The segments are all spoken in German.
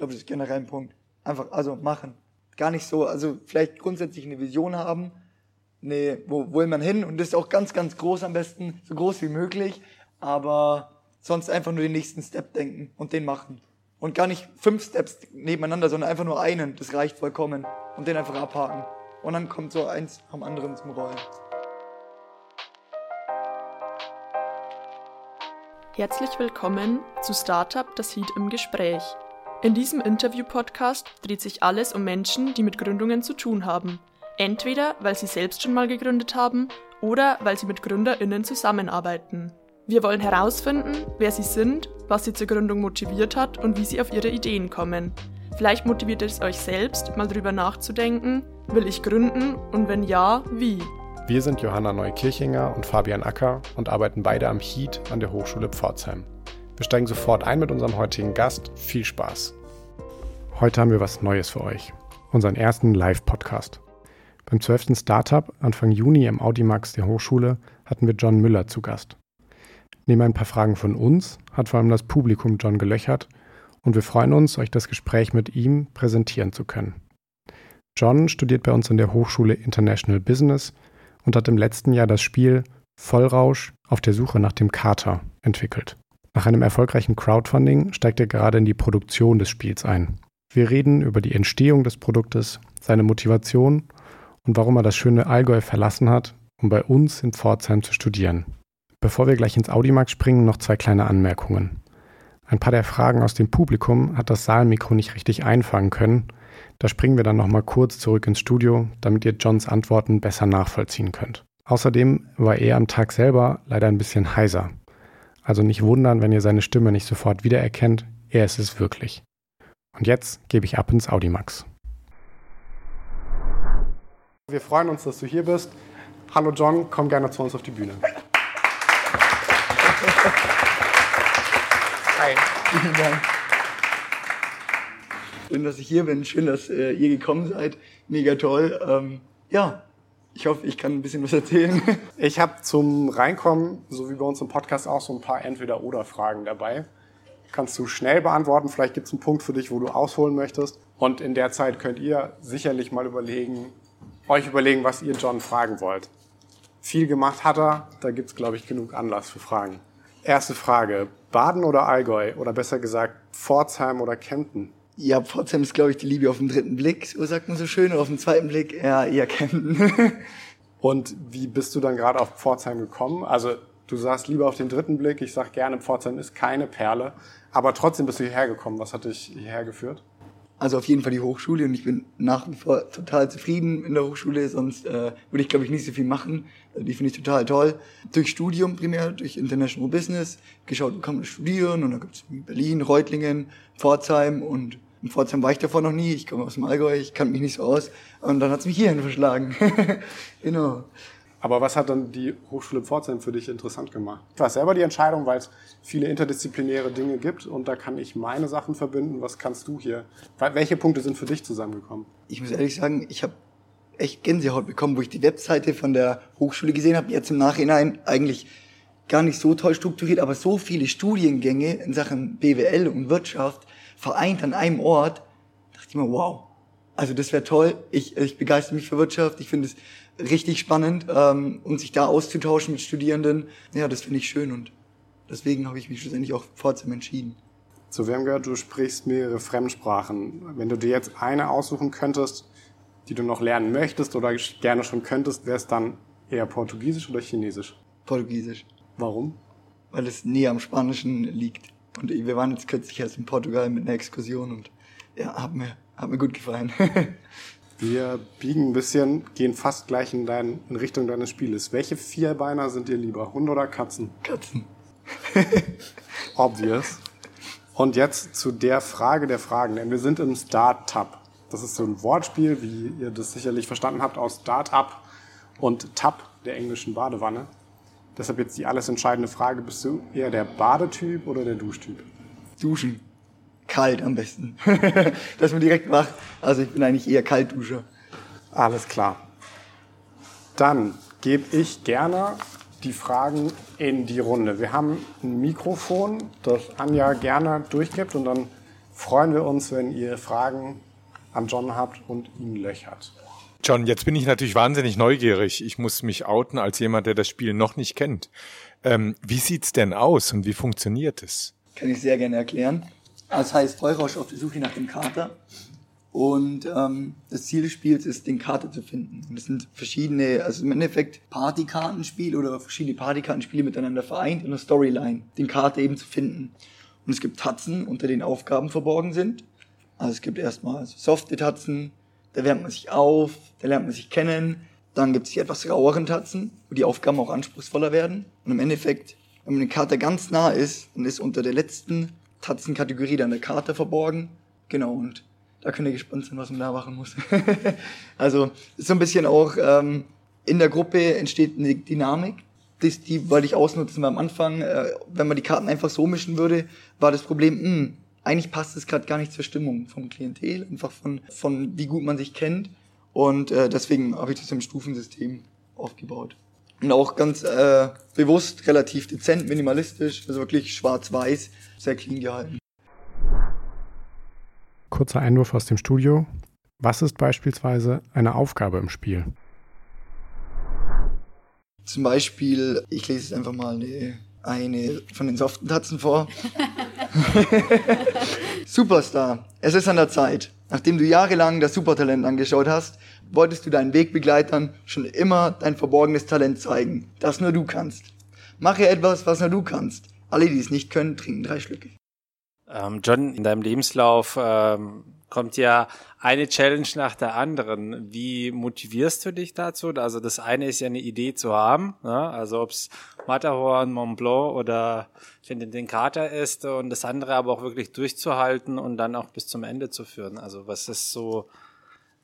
glaube, das ist generell ein Punkt. Einfach, also machen. Gar nicht so, also vielleicht grundsätzlich eine Vision haben, nee, wo will man hin? Und das ist auch ganz, ganz groß am besten, so groß wie möglich. Aber sonst einfach nur den nächsten Step denken und den machen. Und gar nicht fünf Steps nebeneinander, sondern einfach nur einen. Das reicht vollkommen. Und den einfach abhaken. Und dann kommt so eins am anderen zum Rollen. Herzlich willkommen zu Startup Das Heat im Gespräch. In diesem Interview-Podcast dreht sich alles um Menschen, die mit Gründungen zu tun haben. Entweder weil sie selbst schon mal gegründet haben oder weil sie mit GründerInnen zusammenarbeiten. Wir wollen herausfinden, wer sie sind, was sie zur Gründung motiviert hat und wie sie auf ihre Ideen kommen. Vielleicht motiviert es euch selbst, mal drüber nachzudenken, will ich gründen und wenn ja, wie? Wir sind Johanna Neukirchinger und Fabian Acker und arbeiten beide am HEAT an der Hochschule Pforzheim. Wir steigen sofort ein mit unserem heutigen Gast. Viel Spaß! Heute haben wir was Neues für euch. Unseren ersten Live-Podcast. Beim 12. Startup Anfang Juni im Audimax der Hochschule hatten wir John Müller zu Gast. Neben ein paar Fragen von uns hat vor allem das Publikum John gelöchert und wir freuen uns, euch das Gespräch mit ihm präsentieren zu können. John studiert bei uns an der Hochschule International Business und hat im letzten Jahr das Spiel Vollrausch auf der Suche nach dem Kater entwickelt. Nach einem erfolgreichen Crowdfunding steigt er gerade in die Produktion des Spiels ein. Wir reden über die Entstehung des Produktes, seine Motivation und warum er das schöne Allgäu verlassen hat, um bei uns in Pforzheim zu studieren. Bevor wir gleich ins Audimax springen, noch zwei kleine Anmerkungen. Ein paar der Fragen aus dem Publikum hat das Saalmikro nicht richtig einfangen können. Da springen wir dann nochmal kurz zurück ins Studio, damit ihr Johns Antworten besser nachvollziehen könnt. Außerdem war er am Tag selber leider ein bisschen heiser. Also nicht wundern, wenn ihr seine Stimme nicht sofort wiedererkennt, er ist es wirklich. Und jetzt gebe ich ab ins Audimax. Wir freuen uns, dass du hier bist. Hallo John, komm gerne zu uns auf die Bühne. Hi. Vielen Dank. Schön, dass ich hier bin. Schön, dass äh, ihr gekommen seid. Mega toll. Ähm, ja, ich hoffe, ich kann ein bisschen was erzählen. Ich habe zum Reinkommen, so wie bei uns im Podcast, auch so ein paar Entweder-Oder-Fragen dabei. Kannst du schnell beantworten. Vielleicht gibt es einen Punkt für dich, wo du ausholen möchtest. Und in der Zeit könnt ihr sicherlich mal überlegen, euch überlegen, was ihr John fragen wollt. Viel gemacht hat er, da gibt es, glaube ich, genug Anlass für Fragen. Erste Frage. Baden oder Allgäu? Oder besser gesagt, Pforzheim oder Kempten? Ja, Pforzheim ist, glaube ich, die Liebe auf den dritten Blick, so sagt man so schön. Oder auf den zweiten Blick, ja, eher Kempten. Und wie bist du dann gerade auf Pforzheim gekommen? Also du sagst lieber auf den dritten Blick, ich sag gerne, Pforzheim ist keine Perle. Aber trotzdem bist du hierher gekommen. Was hat dich hierher geführt? Also auf jeden Fall die Hochschule und ich bin nach wie vor total zufrieden in der Hochschule, sonst äh, würde ich glaube ich nicht so viel machen. Also die finde ich total toll. Durch Studium primär, durch International Business, geschaut, wo kann man studieren und da gibt es Berlin, Reutlingen, Pforzheim und in Pforzheim war ich davor noch nie, ich komme aus dem Allgäu, ich kann mich nicht so aus und dann hat es mich hierhin verschlagen. genau. Aber was hat dann die Hochschule Pforzheim für dich interessant gemacht? Du hast selber die Entscheidung, weil es viele interdisziplinäre Dinge gibt und da kann ich meine Sachen verbinden. Was kannst du hier? Welche Punkte sind für dich zusammengekommen? Ich muss ehrlich sagen, ich habe echt Gänsehaut bekommen, wo ich die Webseite von der Hochschule gesehen habe. Jetzt im Nachhinein eigentlich gar nicht so toll strukturiert, aber so viele Studiengänge in Sachen BWL und Wirtschaft vereint an einem Ort. Da dachte ich mir, wow, also das wäre toll. Ich, ich begeister mich für Wirtschaft. Ich finde es richtig spannend, ähm, um sich da auszutauschen mit Studierenden. Ja, das finde ich schön und deswegen habe ich mich schlussendlich auch Pforzheim entschieden. So, wir haben gehört, du sprichst mehrere Fremdsprachen. Wenn du dir jetzt eine aussuchen könntest, die du noch lernen möchtest oder gerne schon könntest, wäre es dann eher Portugiesisch oder Chinesisch? Portugiesisch. Warum? Weil es näher am Spanischen liegt. Und wir waren jetzt kürzlich erst in Portugal mit einer Exkursion und ja, hat mir, hat mir gut gefallen. Wir biegen ein bisschen, gehen fast gleich in, dein, in Richtung deines Spieles. Welche Vierbeiner sind dir lieber, Hunde oder Katzen? Katzen. Obvious. Und jetzt zu der Frage der Fragen, denn wir sind im Start-Tab. Das ist so ein Wortspiel, wie ihr das sicherlich verstanden habt, aus Start-up und Tab der englischen Badewanne. Deshalb jetzt die alles entscheidende Frage, bist du eher der Badetyp oder der Duschtyp? Duschen kalt am besten. Dass man direkt wach. Also ich bin eigentlich eher Kaltduscher. Alles klar. Dann gebe ich gerne die Fragen in die Runde. Wir haben ein Mikrofon, das Anja gerne durchgibt und dann freuen wir uns, wenn ihr Fragen an John habt und ihn löchert. John, jetzt bin ich natürlich wahnsinnig neugierig. Ich muss mich outen als jemand, der das Spiel noch nicht kennt. Ähm, wie sieht's denn aus und wie funktioniert es? Kann ich sehr gerne erklären. Das heißt Heurausch auf der Suche nach dem Kater. Und ähm, das Ziel des Spiels ist, den Kater zu finden. Und das sind verschiedene, also im Endeffekt Partykartenspiel oder verschiedene Partykartenspiele miteinander vereint in einer Storyline, den Kater eben zu finden. Und es gibt Tatzen, unter denen Aufgaben verborgen sind. Also es gibt erstmal softe Tatzen, da wärmt man sich auf, da lernt man sich kennen. Dann gibt es die etwas raueren Tatzen, wo die Aufgaben auch anspruchsvoller werden. Und im Endeffekt, wenn man den Kater ganz nah ist, dann ist unter der letzten Tatzenkategorie dann der Kater verborgen. Genau, und da könnt ihr gespannt sein, was man da machen muss. also ist so ein bisschen auch, ähm, in der Gruppe entsteht eine Dynamik. Das, die wollte ich ausnutzen, weil am Anfang, äh, wenn man die Karten einfach so mischen würde, war das Problem, mh, hm, eigentlich passt es gerade gar nicht zur Stimmung vom Klientel, einfach von, von wie gut man sich kennt. Und äh, deswegen habe ich das im Stufensystem aufgebaut. Und auch ganz äh, bewusst, relativ dezent, minimalistisch, also wirklich schwarz-weiß, sehr clean gehalten. Kurzer Einwurf aus dem Studio. Was ist beispielsweise eine Aufgabe im Spiel? Zum Beispiel, ich lese jetzt einfach mal eine, eine von den soften Tatzen vor. Superstar, es ist an der Zeit. Nachdem du jahrelang das Supertalent angeschaut hast, wolltest du deinen Wegbegleitern schon immer dein verborgenes Talent zeigen, das nur du kannst. Mache etwas, was nur du kannst. Alle, die es nicht können, trinken drei Schlücke. Ähm, John, in deinem Lebenslauf ähm, kommt ja eine Challenge nach der anderen. Wie motivierst du dich dazu? Also das eine ist ja eine Idee zu haben, ne? also ob es Matterhorn, Mont Blanc oder den Kater ist und das andere aber auch wirklich durchzuhalten und dann auch bis zum Ende zu führen. Also was ist so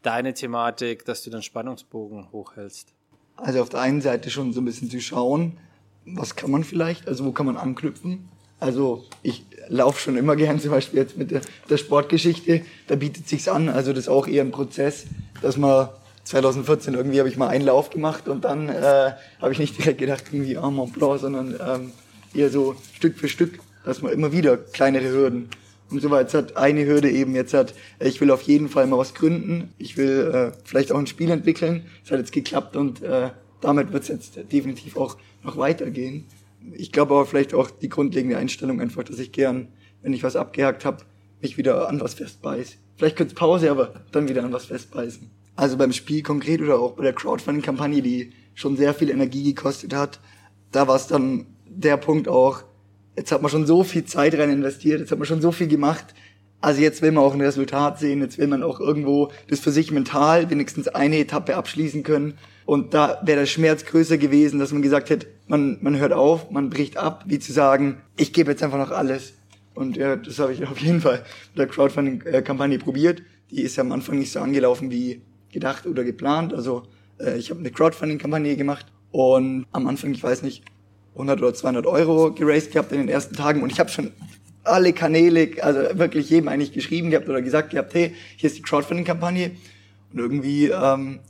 deine Thematik, dass du den Spannungsbogen hochhältst? Also auf der einen Seite schon so ein bisschen zu schauen, was kann man vielleicht, also wo kann man anknüpfen. Also ich laufe schon immer gern, zum Beispiel jetzt mit der, der Sportgeschichte, da bietet sich's an. Also das ist auch eher ein Prozess, dass man 2014 irgendwie habe ich mal einen Lauf gemacht und dann äh, habe ich nicht direkt gedacht, irgendwie ah, Mont Blanc, sondern ähm, eher so Stück für Stück, dass man immer wieder kleinere Hürden. Und so jetzt hat eine Hürde eben jetzt hat, ich will auf jeden Fall mal was gründen, ich will äh, vielleicht auch ein Spiel entwickeln. Es hat jetzt geklappt und äh, damit wird es jetzt definitiv auch noch weitergehen ich glaube aber vielleicht auch die grundlegende Einstellung einfach, dass ich gern, wenn ich was abgehakt habe, mich wieder an was festbeiß. Vielleicht kurz Pause, aber dann wieder an was festbeißen. Also beim Spiel konkret oder auch bei der Crowdfunding-Kampagne, die schon sehr viel Energie gekostet hat, da war es dann der Punkt auch, jetzt hat man schon so viel Zeit rein investiert, jetzt hat man schon so viel gemacht, also jetzt will man auch ein Resultat sehen, jetzt will man auch irgendwo das für sich mental wenigstens eine Etappe abschließen können. Und da wäre der Schmerz größer gewesen, dass man gesagt hätte, man, man hört auf, man bricht ab, wie zu sagen, ich gebe jetzt einfach noch alles. Und ja, das habe ich auf jeden Fall mit der Crowdfunding-Kampagne probiert. Die ist ja am Anfang nicht so angelaufen wie gedacht oder geplant. Also äh, ich habe eine Crowdfunding-Kampagne gemacht und am Anfang, ich weiß nicht, 100 oder 200 Euro geraced gehabt in den ersten Tagen und ich habe schon alle Kanäle, also wirklich jedem eigentlich geschrieben gehabt oder gesagt gehabt, hey, hier ist die Crowdfunding-Kampagne. Und irgendwie ähm,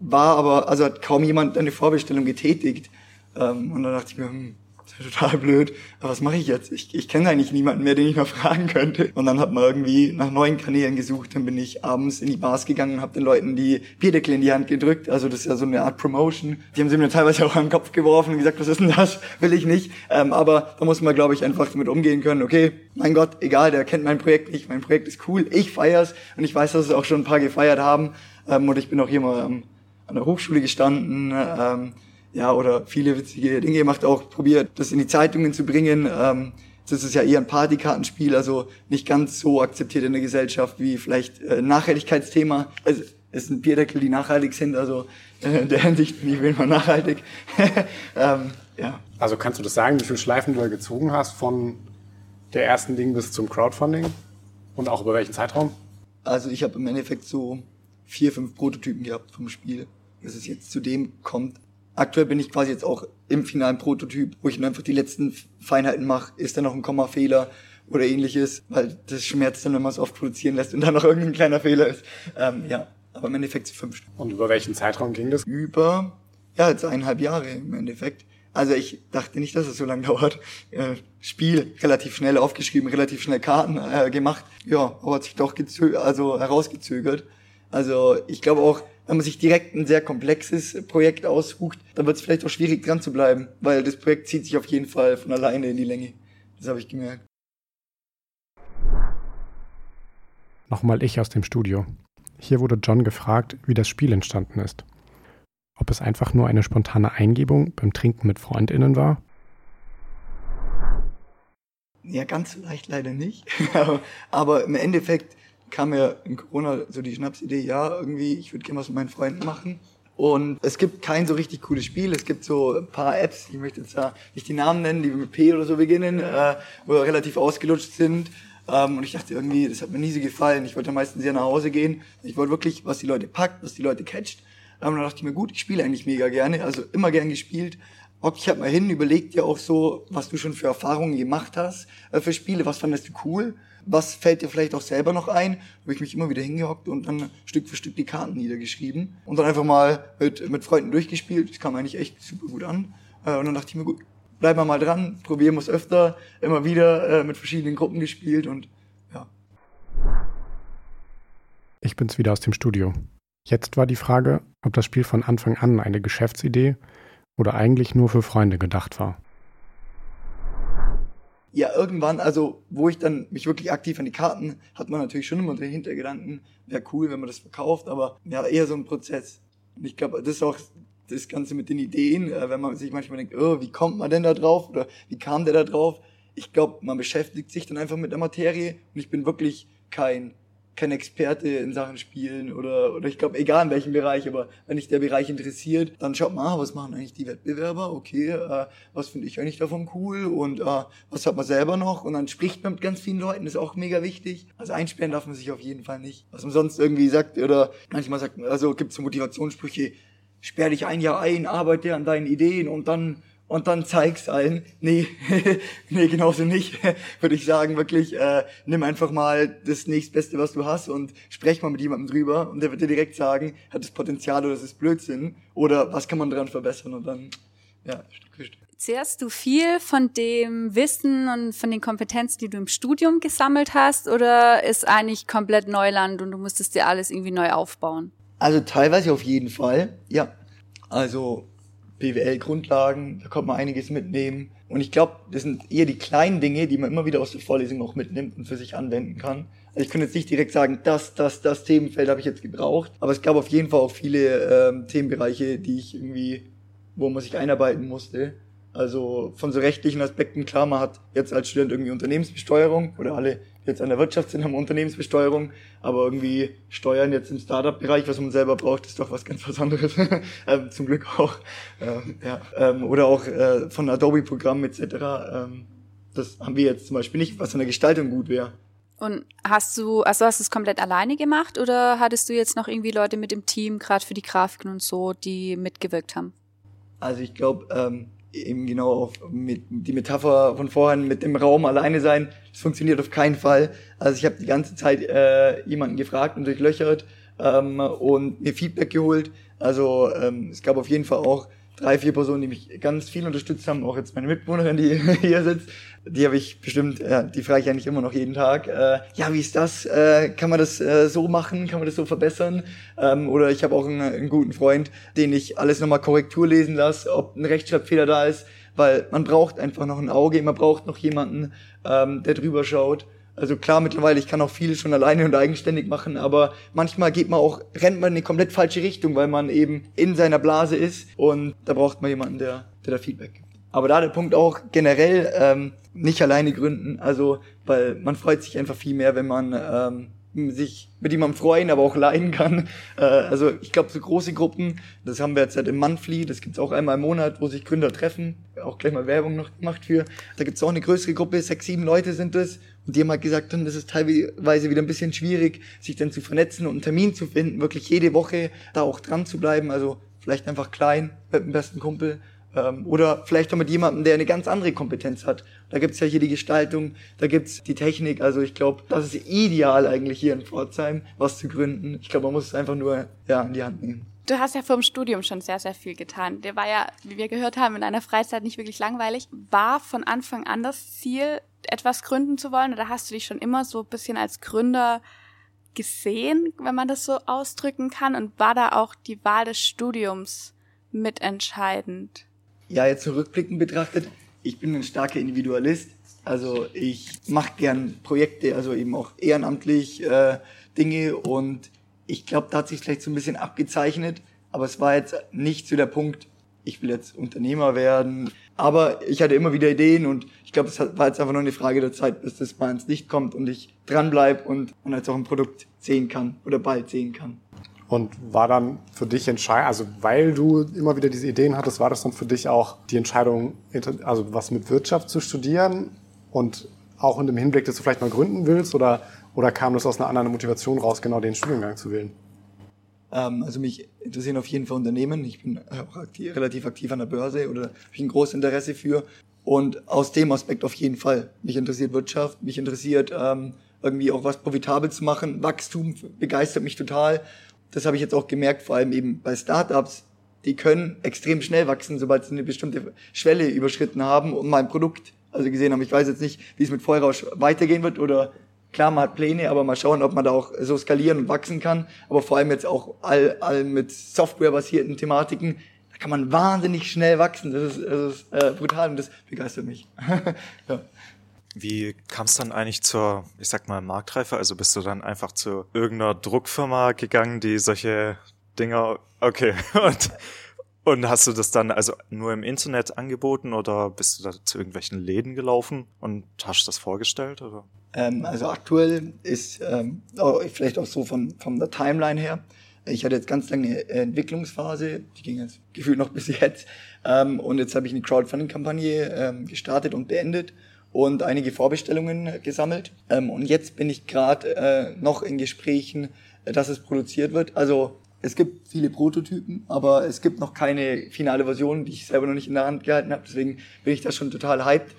war aber, also hat kaum jemand eine Vorbestellung getätigt. Ähm, und dann dachte ich mir, hm, total blöd. Aber was mache ich jetzt? Ich, ich kenne eigentlich niemanden mehr, den ich mal fragen könnte. Und dann hat man irgendwie nach neuen Kanälen gesucht. Dann bin ich abends in die Bars gegangen und habe den Leuten die Bierdeckel in die Hand gedrückt. Also das ist ja so eine Art Promotion. Die haben sie mir teilweise auch an den Kopf geworfen und gesagt, was ist denn das? Will ich nicht. Ähm, aber da muss man, glaube ich, einfach damit umgehen können. Okay, mein Gott, egal, der kennt mein Projekt nicht. Mein Projekt ist cool. Ich feier's und ich weiß, dass es auch schon ein paar gefeiert haben. Ähm, und ich bin auch hier mal ähm, an der Hochschule gestanden. Ähm, ja, oder viele witzige Dinge gemacht, auch probiert, das in die Zeitungen zu bringen. Ähm, das ist ja eher ein Partykartenspiel, also nicht ganz so akzeptiert in der Gesellschaft wie vielleicht äh, Nachhaltigkeitsthema. Also, es sind Bierdeckel, die nachhaltig sind, also äh, in der Hinsicht bin ich will mal nachhaltig. ähm, ja. Also kannst du das sagen, wie viele Schleifen du da gezogen hast von der ersten Ding bis zum Crowdfunding und auch über welchen Zeitraum? Also ich habe im Endeffekt so vier, fünf Prototypen gehabt vom Spiel. Dass es jetzt zu dem kommt, Aktuell bin ich quasi jetzt auch im finalen Prototyp, wo ich nur einfach die letzten Feinheiten mache. Ist da noch ein Kommafehler oder ähnliches? Weil das schmerzt dann, wenn man es oft produzieren lässt und dann noch irgendein kleiner Fehler ist. Ähm, ja, aber im Endeffekt fünf Stück. Und über welchen Zeitraum ging das? Über, ja, jetzt eineinhalb Jahre im Endeffekt. Also ich dachte nicht, dass es so lange dauert. Äh, Spiel relativ schnell aufgeschrieben, relativ schnell Karten äh, gemacht. Ja, aber hat sich doch also herausgezögert. Also ich glaube auch, wenn man sich direkt ein sehr komplexes Projekt aussucht, dann wird es vielleicht auch schwierig dran zu bleiben, weil das Projekt zieht sich auf jeden Fall von alleine in die Länge. Das habe ich gemerkt. Nochmal ich aus dem Studio. Hier wurde John gefragt, wie das Spiel entstanden ist. Ob es einfach nur eine spontane Eingebung beim Trinken mit Freundinnen war? Ja, ganz so leicht leider nicht. aber im Endeffekt kam mir in Corona so die Schnapsidee, ja, irgendwie, ich würde gerne was mit meinen Freunden machen. Und es gibt kein so richtig cooles Spiel. Es gibt so ein paar Apps, ich möchte jetzt ja nicht die Namen nennen, die mit P oder so beginnen, äh, wo relativ ausgelutscht sind. Ähm, und ich dachte irgendwie, das hat mir nie so gefallen. Ich wollte meistens sehr nach Hause gehen. Ich wollte wirklich, was die Leute packt, was die Leute catcht. Ähm, und dann dachte ich mir, gut, ich spiele eigentlich mega gerne, also immer gern gespielt. Hock ich halt mal hin, überleg dir auch so, was du schon für Erfahrungen gemacht hast äh, für Spiele, was fandest du cool, was fällt dir vielleicht auch selber noch ein. Habe ich mich immer wieder hingehockt und dann Stück für Stück die Karten niedergeschrieben und dann einfach mal mit, mit Freunden durchgespielt. Das kam eigentlich echt super gut an. Äh, und dann dachte ich mir, gut, bleib mal dran, probieren wir es öfter, immer wieder äh, mit verschiedenen Gruppen gespielt und ja. Ich bin's wieder aus dem Studio. Jetzt war die Frage, ob das Spiel von Anfang an eine Geschäftsidee oder eigentlich nur für Freunde gedacht war. Ja, irgendwann, also wo ich dann mich wirklich aktiv an die Karten, hat man natürlich schon immer den Hintergedanken, wäre cool, wenn man das verkauft, aber ja, eher so ein Prozess. Und ich glaube, das ist auch das Ganze mit den Ideen, äh, wenn man sich manchmal denkt, oh, wie kommt man denn da drauf oder wie kam der da drauf? Ich glaube, man beschäftigt sich dann einfach mit der Materie und ich bin wirklich kein kein Experte in Sachen Spielen oder, oder ich glaube, egal in welchem Bereich, aber wenn dich der Bereich interessiert, dann schaut mal, was machen eigentlich die Wettbewerber, okay, äh, was finde ich eigentlich davon cool und äh, was hat man selber noch und dann spricht man mit ganz vielen Leuten, ist auch mega wichtig. Also einsperren darf man sich auf jeden Fall nicht. Was man sonst irgendwie sagt oder manchmal sagt, also gibt es Motivationssprüche, sperr dich ein Jahr ein, arbeite an deinen Ideen und dann und dann zeig's allen. Nee, nee, genauso nicht. Würde ich sagen, wirklich, äh, nimm einfach mal das nächstbeste, was du hast und sprech mal mit jemandem drüber und der wird dir direkt sagen, hat das Potenzial oder ist es Blödsinn oder was kann man daran verbessern und dann, ja, Stück für Stück. Zehrst du viel von dem Wissen und von den Kompetenzen, die du im Studium gesammelt hast oder ist eigentlich komplett Neuland und du musstest dir alles irgendwie neu aufbauen? Also teilweise auf jeden Fall, ja. Also BWL-Grundlagen, da kommt man einiges mitnehmen. Und ich glaube, das sind eher die kleinen Dinge, die man immer wieder aus der Vorlesung auch mitnimmt und für sich anwenden kann. Also ich könnte jetzt nicht direkt sagen, das, das, das Themenfeld habe ich jetzt gebraucht, aber es gab auf jeden Fall auch viele ähm, Themenbereiche, die ich irgendwie, wo man sich einarbeiten musste. Also von so rechtlichen Aspekten, klar, man hat jetzt als Student irgendwie Unternehmensbesteuerung oder alle jetzt an der Wirtschaft sind, haben Unternehmensbesteuerung, aber irgendwie Steuern jetzt im Startup-Bereich, was man selber braucht, ist doch was ganz was anderes. ähm, zum Glück auch. Ähm, ja. Ähm, oder auch äh, von Adobe-Programmen etc. Ähm, das haben wir jetzt zum Beispiel nicht, was von der Gestaltung gut wäre. Und hast du, also hast du es komplett alleine gemacht oder hattest du jetzt noch irgendwie Leute mit dem Team, gerade für die Grafiken und so, die mitgewirkt haben? Also ich glaube, ähm, eben genau auf mit, die Metapher von vorhin mit dem Raum alleine sein, das funktioniert auf keinen Fall. Also ich habe die ganze Zeit äh, jemanden gefragt und durchlöchert ähm, und mir Feedback geholt. Also ähm, es gab auf jeden Fall auch drei, vier Personen, die mich ganz viel unterstützt haben, auch jetzt meine Mitbewohnerin, die hier sitzt, die habe ich bestimmt, ja, die frage ich eigentlich immer noch jeden Tag, äh, ja, wie ist das, äh, kann man das äh, so machen, kann man das so verbessern? Ähm, oder ich habe auch einen, einen guten Freund, den ich alles nochmal Korrektur lesen lasse, ob ein Rechtschreibfehler da ist, weil man braucht einfach noch ein Auge, man braucht noch jemanden, ähm, der drüber schaut. Also klar, mittlerweile, ich kann auch viel schon alleine und eigenständig machen, aber manchmal geht man auch, rennt man in eine komplett falsche Richtung, weil man eben in seiner Blase ist und da braucht man jemanden, der, der da Feedback gibt. Aber da der Punkt auch generell ähm, nicht alleine gründen, also weil man freut sich einfach viel mehr, wenn man ähm, sich mit jemandem freuen, aber auch leiden kann. Äh, also ich glaube, so große Gruppen, das haben wir jetzt halt im Monthly, das gibt's auch einmal im Monat, wo sich Gründer treffen, auch gleich mal Werbung noch gemacht für. Da gibt's auch eine größere Gruppe, sechs, sieben Leute sind das. Und die haben halt gesagt, das ist teilweise wieder ein bisschen schwierig, sich dann zu vernetzen und einen Termin zu finden, wirklich jede Woche da auch dran zu bleiben. Also vielleicht einfach klein mit dem besten Kumpel ähm, oder vielleicht auch mit jemandem, der eine ganz andere Kompetenz hat. Da gibt's ja hier die Gestaltung, da gibt's die Technik. Also ich glaube, das ist ideal eigentlich hier in Pforzheim, was zu gründen. Ich glaube, man muss es einfach nur ja, in die Hand nehmen. Du hast ja vor dem Studium schon sehr, sehr viel getan. Der war ja, wie wir gehört haben, in einer Freizeit nicht wirklich langweilig. War von Anfang an das Ziel, etwas gründen zu wollen? Oder hast du dich schon immer so ein bisschen als Gründer gesehen, wenn man das so ausdrücken kann? Und war da auch die Wahl des Studiums mitentscheidend? Ja, jetzt zurückblickend betrachtet, ich bin ein starker Individualist. Also ich mache gern Projekte, also eben auch ehrenamtlich äh, Dinge und ich glaube, da hat sich vielleicht so ein bisschen abgezeichnet, aber es war jetzt nicht so der Punkt, ich will jetzt Unternehmer werden. Aber ich hatte immer wieder Ideen und ich glaube, es war jetzt einfach nur eine Frage der Zeit, bis das mal ins Licht kommt und ich dranbleibe und, und jetzt auch ein Produkt sehen kann oder bald sehen kann. Und war dann für dich entscheidend, also weil du immer wieder diese Ideen hattest, war das dann für dich auch die Entscheidung, also was mit Wirtschaft zu studieren und auch in dem Hinblick, dass du vielleicht mal gründen willst oder, oder kam das aus einer anderen Motivation raus, genau den Studiengang zu wählen? Ähm, also mich interessieren auf jeden Fall Unternehmen. Ich bin auch aktiv, relativ aktiv an der Börse oder habe ich ein großes Interesse für. Und aus dem Aspekt auf jeden Fall. Mich interessiert Wirtschaft, mich interessiert ähm, irgendwie auch was profitabel zu machen. Wachstum begeistert mich total das habe ich jetzt auch gemerkt, vor allem eben bei Startups, die können extrem schnell wachsen, sobald sie eine bestimmte Schwelle überschritten haben und mein Produkt also gesehen haben. Ich weiß jetzt nicht, wie es mit Vollrausch weitergehen wird oder klar, man hat Pläne, aber mal schauen, ob man da auch so skalieren und wachsen kann. Aber vor allem jetzt auch all, all mit Software-basierten Thematiken, da kann man wahnsinnig schnell wachsen. Das ist, das ist äh, brutal und das begeistert mich. ja. Wie kam es dann eigentlich zur, ich sag mal, Marktreife? Also bist du dann einfach zu irgendeiner Druckfirma gegangen, die solche Dinger, okay, und, und hast du das dann also nur im Internet angeboten oder bist du da zu irgendwelchen Läden gelaufen und hast das vorgestellt? Oder? Ähm, also aktuell ist ähm, vielleicht auch so von, von der Timeline her. Ich hatte jetzt ganz lange eine Entwicklungsphase, die ging jetzt gefühlt noch bis jetzt. Ähm, und jetzt habe ich eine Crowdfunding-Kampagne ähm, gestartet und beendet und einige Vorbestellungen gesammelt. Ähm, und jetzt bin ich gerade äh, noch in Gesprächen, äh, dass es produziert wird. Also es gibt viele Prototypen, aber es gibt noch keine finale Version, die ich selber noch nicht in der Hand gehalten habe. Deswegen bin ich da schon total hyped.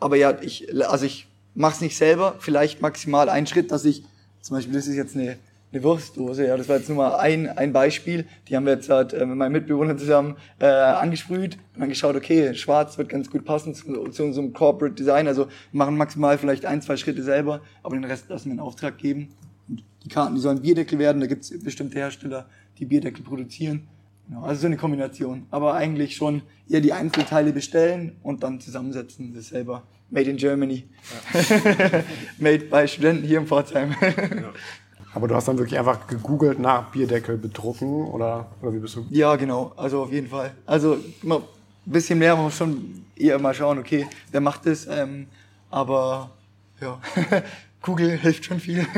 Aber ja, ich, also ich mache es nicht selber. Vielleicht maximal einen Schritt, dass ich, zum Beispiel, das ist jetzt eine eine Wurstdose. Ja, das war jetzt nur mal ein, ein Beispiel. Die haben wir jetzt halt, äh, mit meinem Mitbewohner zusammen äh, angesprüht und dann geschaut, okay, schwarz wird ganz gut passen zu, zu unserem Corporate Design. Also machen maximal vielleicht ein, zwei Schritte selber, aber den Rest lassen wir in Auftrag geben. Und die Karten, die sollen Bierdeckel werden. Da gibt es bestimmte Hersteller, die Bierdeckel produzieren. Genau, also so eine Kombination. Aber eigentlich schon eher die Einzelteile bestellen und dann zusammensetzen, das selber. Made in Germany. Ja. Made by Studenten hier in Pforzheim. Ja. Aber du hast dann wirklich einfach gegoogelt nach Bierdeckel bedrucken oder, oder wie bist du? Ja, genau. Also auf jeden Fall. Also immer ein bisschen mehr muss schon eher mal schauen, okay, wer macht das? Ähm, aber ja, Google hilft schon viel.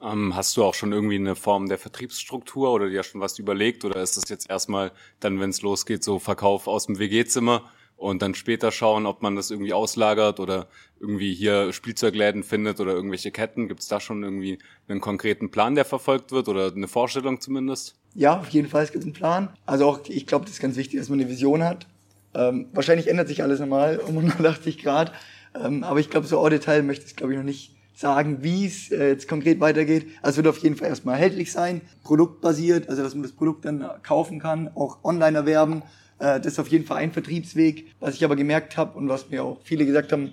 Ähm, hast du auch schon irgendwie eine Form der Vertriebsstruktur oder dir schon was überlegt? Oder ist das jetzt erstmal dann, wenn es losgeht, so Verkauf aus dem WG-Zimmer und dann später schauen, ob man das irgendwie auslagert oder irgendwie hier Spielzeugläden findet oder irgendwelche Ketten? Gibt es da schon irgendwie einen konkreten Plan, der verfolgt wird oder eine Vorstellung zumindest? Ja, auf jeden Fall, es einen Plan. Also auch, ich glaube, das ist ganz wichtig, dass man eine Vision hat. Ähm, wahrscheinlich ändert sich alles nochmal um 180 Grad. Ähm, aber ich glaube, so au Detail möchte ich glaube ich noch nicht sagen, wie es äh, jetzt konkret weitergeht. Also es wird auf jeden Fall erstmal erhältlich sein, produktbasiert, also dass man das Produkt dann kaufen kann, auch online erwerben das ist auf jeden Fall ein Vertriebsweg. Was ich aber gemerkt habe und was mir auch viele gesagt haben,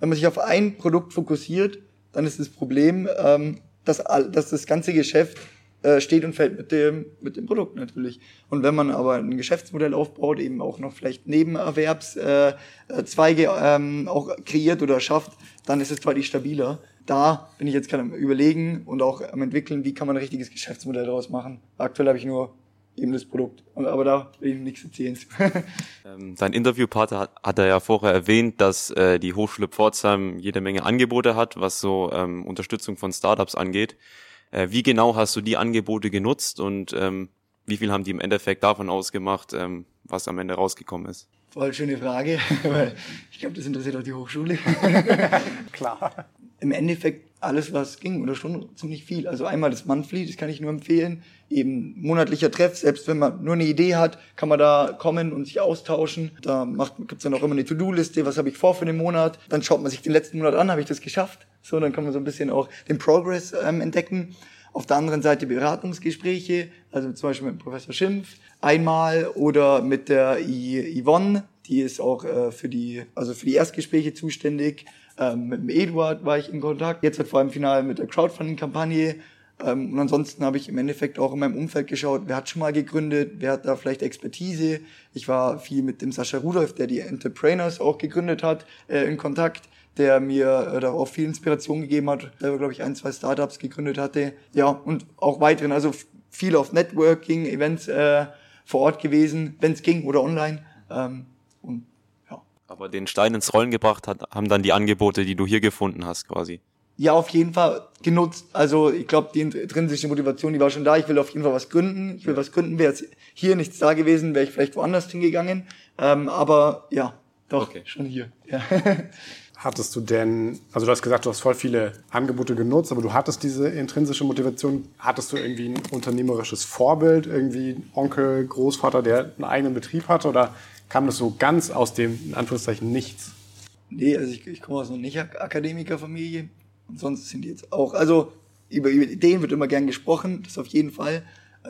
wenn man sich auf ein Produkt fokussiert, dann ist das Problem, ähm, dass, dass das ganze Geschäft äh, steht und fällt mit dem, mit dem Produkt natürlich. Und wenn man aber ein Geschäftsmodell aufbaut, eben auch noch vielleicht Nebenerwerbszweige äh, ähm, auch kreiert oder schafft, dann ist es deutlich stabiler. Da bin ich jetzt gerade am Überlegen und auch am entwickeln, wie kann man ein richtiges Geschäftsmodell daraus machen. Aktuell habe ich nur eben das Produkt. Aber da will ich nichts erzählen. ähm, sein Interviewpartner hat, hat er ja vorher erwähnt, dass äh, die Hochschule Pforzheim jede Menge Angebote hat, was so ähm, Unterstützung von Startups angeht. Äh, wie genau hast du die Angebote genutzt und ähm, wie viel haben die im Endeffekt davon ausgemacht, ähm, was am Ende rausgekommen ist? Voll schöne Frage, weil ich glaube, das interessiert auch die Hochschule. Klar. Im Endeffekt alles, was ging, oder schon ziemlich viel. Also einmal das Monthly, das kann ich nur empfehlen. Eben monatlicher Treff, selbst wenn man nur eine Idee hat, kann man da kommen und sich austauschen. Da gibt es dann auch immer eine To-Do-Liste, was habe ich vor für den Monat. Dann schaut man sich den letzten Monat an, habe ich das geschafft. So, dann kann man so ein bisschen auch den Progress ähm, entdecken. Auf der anderen Seite Beratungsgespräche, also zum Beispiel mit Professor Schimpf einmal oder mit der I Yvonne, die ist auch äh, für die, also für die Erstgespräche zuständig. Ähm, mit dem Eduard war ich in Kontakt. Jetzt wird vor allem final mit der Crowdfunding-Kampagne. Ähm, und ansonsten habe ich im Endeffekt auch in meinem Umfeld geschaut, wer hat schon mal gegründet, wer hat da vielleicht Expertise. Ich war viel mit dem Sascha Rudolph, der die Entrepreneurs auch gegründet hat, äh, in Kontakt der mir äh, da auch viel Inspiration gegeben hat, selber glaube ich ein, zwei Startups gegründet hatte. Ja, und auch weiteren, also viel auf Networking, Events äh, vor Ort gewesen, wenn es ging oder online. Ähm, und. Aber den Stein ins Rollen gebracht hat, haben dann die Angebote, die du hier gefunden hast, quasi. Ja, auf jeden Fall genutzt. Also ich glaube, die intrinsische Motivation, die war schon da. Ich will auf jeden Fall was gründen. Ich will was gründen. Wäre jetzt hier nichts da gewesen, wäre ich vielleicht woanders hingegangen. Ähm, aber ja, doch, okay. schon hier. Ja. Hattest du denn, also du hast gesagt, du hast voll viele Angebote genutzt, aber du hattest diese intrinsische Motivation. Hattest du irgendwie ein unternehmerisches Vorbild, irgendwie ein Onkel, Großvater, der einen eigenen Betrieb hatte oder kam das so ganz aus dem, in Anführungszeichen, nichts? Nee, also ich, ich komme aus einer Nicht-Akademikerfamilie und sonst sind die jetzt auch, also über, über Ideen wird immer gern gesprochen, das auf jeden Fall.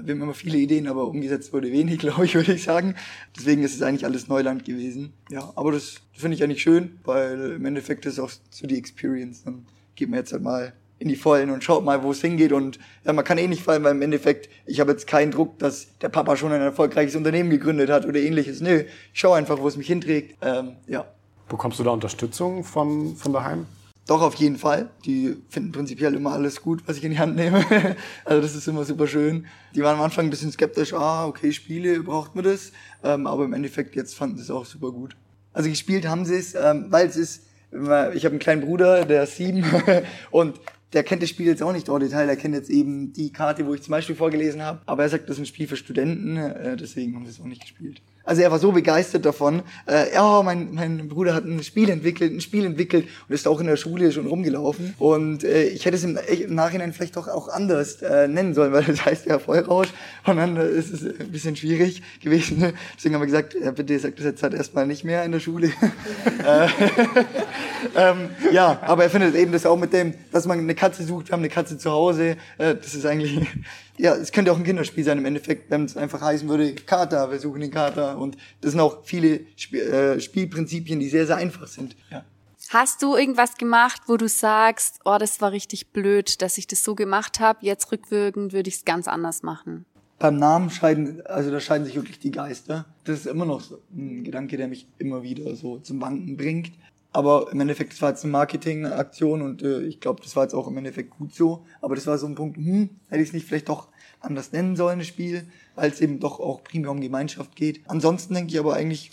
Wir haben immer viele Ideen, aber umgesetzt wurde wenig, glaube ich, würde ich sagen. Deswegen ist es eigentlich alles Neuland gewesen. Ja, aber das, das finde ich eigentlich schön, weil im Endeffekt ist es auch so die Experience. Dann geht man jetzt halt mal in die Vollen und schaut mal, wo es hingeht. Und ja, man kann eh nicht fallen, weil im Endeffekt, ich habe jetzt keinen Druck, dass der Papa schon ein erfolgreiches Unternehmen gegründet hat oder ähnliches. Nö, ich schaue einfach, wo es mich hinträgt. Ähm, ja. Bekommst du da Unterstützung von, von daheim? Doch, auf jeden Fall. Die finden prinzipiell immer alles gut, was ich in die Hand nehme. also das ist immer super schön. Die waren am Anfang ein bisschen skeptisch, ah, okay, Spiele, braucht man das? Ähm, aber im Endeffekt jetzt fanden sie es auch super gut. Also gespielt haben sie es, ähm, weil es ist, ich habe einen kleinen Bruder, der ist sieben und der kennt das Spiel jetzt auch nicht im Detail, der kennt jetzt eben die Karte, wo ich zum Beispiel vorgelesen habe. Aber er sagt, das ist ein Spiel für Studenten, äh, deswegen haben sie es auch nicht gespielt. Also er war so begeistert davon. Äh, ja, mein, mein Bruder hat ein Spiel entwickelt, ein Spiel entwickelt und ist auch in der Schule schon rumgelaufen. Und äh, ich hätte es im, im Nachhinein vielleicht doch auch anders äh, nennen sollen, weil das heißt ja Vollrausch. Und dann ist es ein bisschen schwierig gewesen. Deswegen haben wir gesagt, ja, bitte sagt das jetzt halt erstmal nicht mehr in der Schule. Äh, ähm, ja, aber er findet eben das auch mit dem, dass man eine Katze sucht, wir haben eine Katze zu Hause. Äh, das ist eigentlich ja, es könnte auch ein Kinderspiel sein im Endeffekt, wenn es einfach heißen würde, Kater, wir suchen den Kater. Und das sind auch viele Sp äh, Spielprinzipien, die sehr, sehr einfach sind. Ja. Hast du irgendwas gemacht, wo du sagst, oh, das war richtig blöd, dass ich das so gemacht habe, jetzt rückwirkend würde ich es ganz anders machen? Beim Namen scheiden, also da scheiden sich wirklich die Geister. Das ist immer noch so ein Gedanke, der mich immer wieder so zum Wanken bringt. Aber im Endeffekt, das war jetzt eine Marketingaktion und äh, ich glaube, das war jetzt auch im Endeffekt gut so. Aber das war so ein Punkt, hm, hätte ich es nicht vielleicht doch anders nennen sollen, das Spiel, weil es eben doch auch primär um Gemeinschaft geht. Ansonsten denke ich aber eigentlich,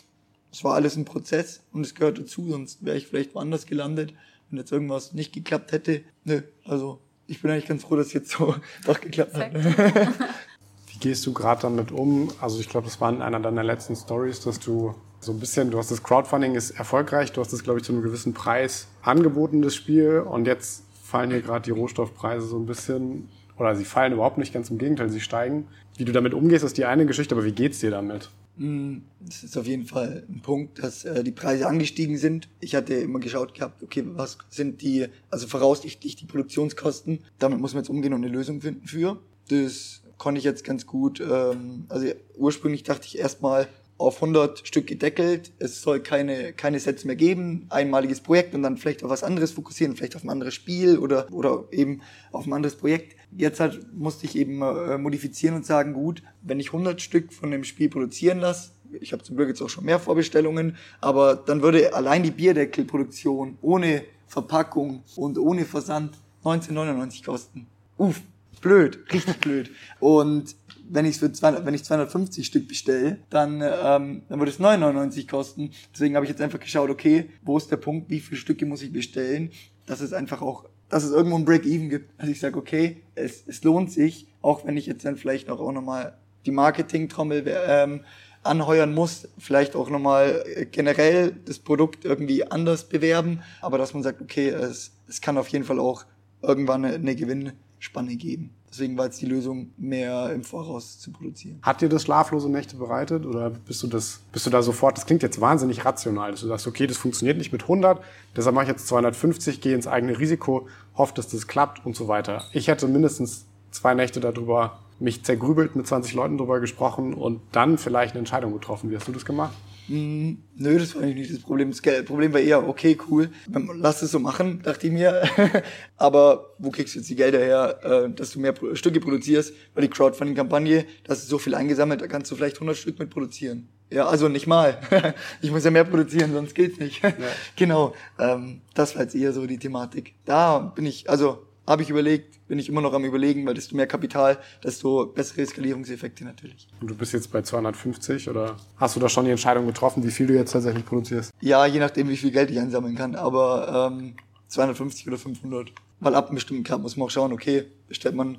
es war alles ein Prozess und es gehört dazu, sonst wäre ich vielleicht woanders gelandet, wenn jetzt irgendwas nicht geklappt hätte. Nö, also ich bin eigentlich ganz froh, dass es jetzt so doch geklappt hat. Wie gehst du gerade damit um? Also ich glaube, das war in einer deiner letzten Stories, dass du so ein bisschen, du hast das Crowdfunding ist erfolgreich, du hast es, glaube ich, zu einem gewissen Preis angeboten, das Spiel, und jetzt fallen hier gerade die Rohstoffpreise so ein bisschen, oder sie fallen überhaupt nicht, ganz im Gegenteil, sie steigen. Wie du damit umgehst, ist die eine Geschichte, aber wie geht's dir damit? Hm, das ist auf jeden Fall ein Punkt, dass äh, die Preise angestiegen sind. Ich hatte immer geschaut gehabt, okay, was sind die, also voraussichtlich die Produktionskosten. Damit muss man jetzt umgehen und eine Lösung finden für. Das konnte ich jetzt ganz gut. Ähm, also ursprünglich dachte ich erstmal, auf 100 Stück gedeckelt. Es soll keine, keine Sets mehr geben. Einmaliges Projekt und dann vielleicht auf was anderes fokussieren, vielleicht auf ein anderes Spiel oder, oder eben auf ein anderes Projekt. Jetzt halt musste ich eben äh, modifizieren und sagen, gut, wenn ich 100 Stück von dem Spiel produzieren lasse, ich habe zum Glück jetzt auch schon mehr Vorbestellungen, aber dann würde allein die Bierdeckelproduktion ohne Verpackung und ohne Versand 19,99 kosten. Uff, blöd, richtig blöd. Und wenn ich für 200, wenn ich 250 Stück bestelle, dann, ähm, dann würde es 9,99 kosten. Deswegen habe ich jetzt einfach geschaut, okay, wo ist der Punkt, wie viele Stücke muss ich bestellen, dass es einfach auch, dass es irgendwo ein Break-Even gibt. Also ich sage, okay, es, es lohnt sich, auch wenn ich jetzt dann vielleicht auch, auch nochmal die Marketing-Trommel ähm, anheuern muss, vielleicht auch nochmal generell das Produkt irgendwie anders bewerben, aber dass man sagt, okay, es, es kann auf jeden Fall auch irgendwann eine, eine Gewinnspanne geben. Deswegen war jetzt die Lösung, mehr im Voraus zu produzieren. Hat dir das schlaflose Nächte bereitet oder bist du das, bist du da sofort, das klingt jetzt wahnsinnig rational, dass du sagst, okay, das funktioniert nicht mit 100, deshalb mache ich jetzt 250, gehe ins eigene Risiko, hoffe, dass das klappt und so weiter. Ich hätte mindestens zwei Nächte darüber mich zergrübelt, mit 20 Leuten drüber gesprochen und dann vielleicht eine Entscheidung getroffen. Wie hast du das gemacht? Mm, nö, das war eigentlich nicht das Problem. Das Problem war eher, okay, cool, lass es so machen, dachte ich mir. Aber wo kriegst du jetzt die Gelder her, äh, dass du mehr Stücke produzierst? Weil die Crowdfunding-Kampagne, da hast du so viel eingesammelt, da kannst du vielleicht 100 Stück mit produzieren. Ja, also nicht mal. ich muss ja mehr produzieren, sonst geht's nicht. Ja. genau, ähm, das war jetzt eher so die Thematik. Da bin ich, also habe ich überlegt, bin ich immer noch am überlegen, weil desto mehr Kapital, desto bessere Skalierungseffekte natürlich. Und du bist jetzt bei 250 oder hast du da schon die Entscheidung getroffen, wie viel du jetzt tatsächlich produzierst? Ja, je nachdem, wie viel Geld ich einsammeln kann, aber ähm, 250 oder 500. Weil ab einem bestimmten Grad muss man auch schauen, okay, bestellt man,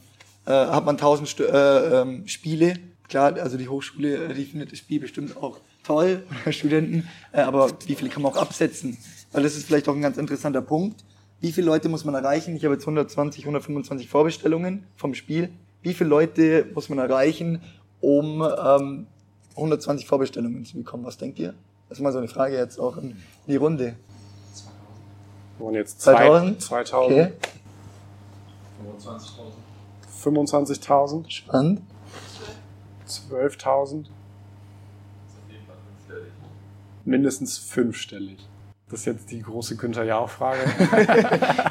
äh, hat man 1000 St äh, ähm, Spiele, klar, also die Hochschule, äh, die findet das Spiel bestimmt auch toll, Studenten, äh, aber wie viele kann man auch absetzen? Weil das ist vielleicht auch ein ganz interessanter Punkt wie viele Leute muss man erreichen? Ich habe jetzt 120, 125 Vorbestellungen vom Spiel. Wie viele Leute muss man erreichen, um ähm, 120 Vorbestellungen zu bekommen? Was denkt ihr? Das ist mal so eine Frage jetzt auch in, die Runde. Und jetzt 2000? 2000. Okay. 25.000. 25.000. Spannend. 12.000. Mindestens fünfstellig. Das ist jetzt die große Günther Jauch-Frage.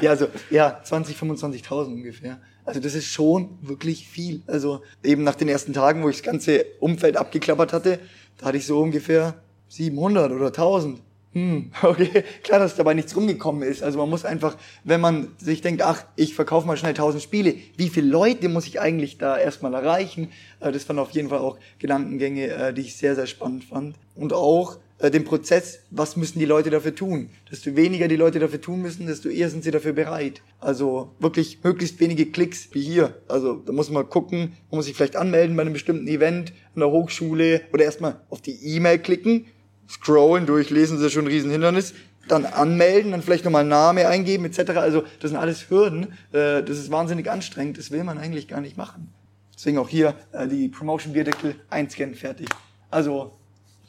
ja, also ja, 20, 25.000 ungefähr. Also das ist schon wirklich viel. Also eben nach den ersten Tagen, wo ich das ganze Umfeld abgeklappert hatte, da hatte ich so ungefähr 700 oder 1000. Hm, okay, klar, dass dabei nichts rumgekommen ist. Also man muss einfach, wenn man sich denkt, ach, ich verkaufe mal schnell 1000 Spiele, wie viele Leute muss ich eigentlich da erstmal erreichen? Äh, das waren auf jeden Fall auch Gedankengänge, äh, die ich sehr, sehr spannend fand. Und auch äh, den Prozess, was müssen die Leute dafür tun. Desto weniger die Leute dafür tun müssen, desto eher sind sie dafür bereit. Also wirklich möglichst wenige Klicks wie hier. Also da muss man gucken, man muss sich vielleicht anmelden bei einem bestimmten Event an der Hochschule oder erstmal auf die E-Mail klicken, scrollen, durchlesen, das ist schon ein Riesenhindernis. Dann anmelden, dann vielleicht nochmal Name eingeben etc. Also das sind alles Hürden. Äh, das ist wahnsinnig anstrengend. Das will man eigentlich gar nicht machen. Deswegen auch hier äh, die Promotion Bierdeckel einscannen, fertig. Also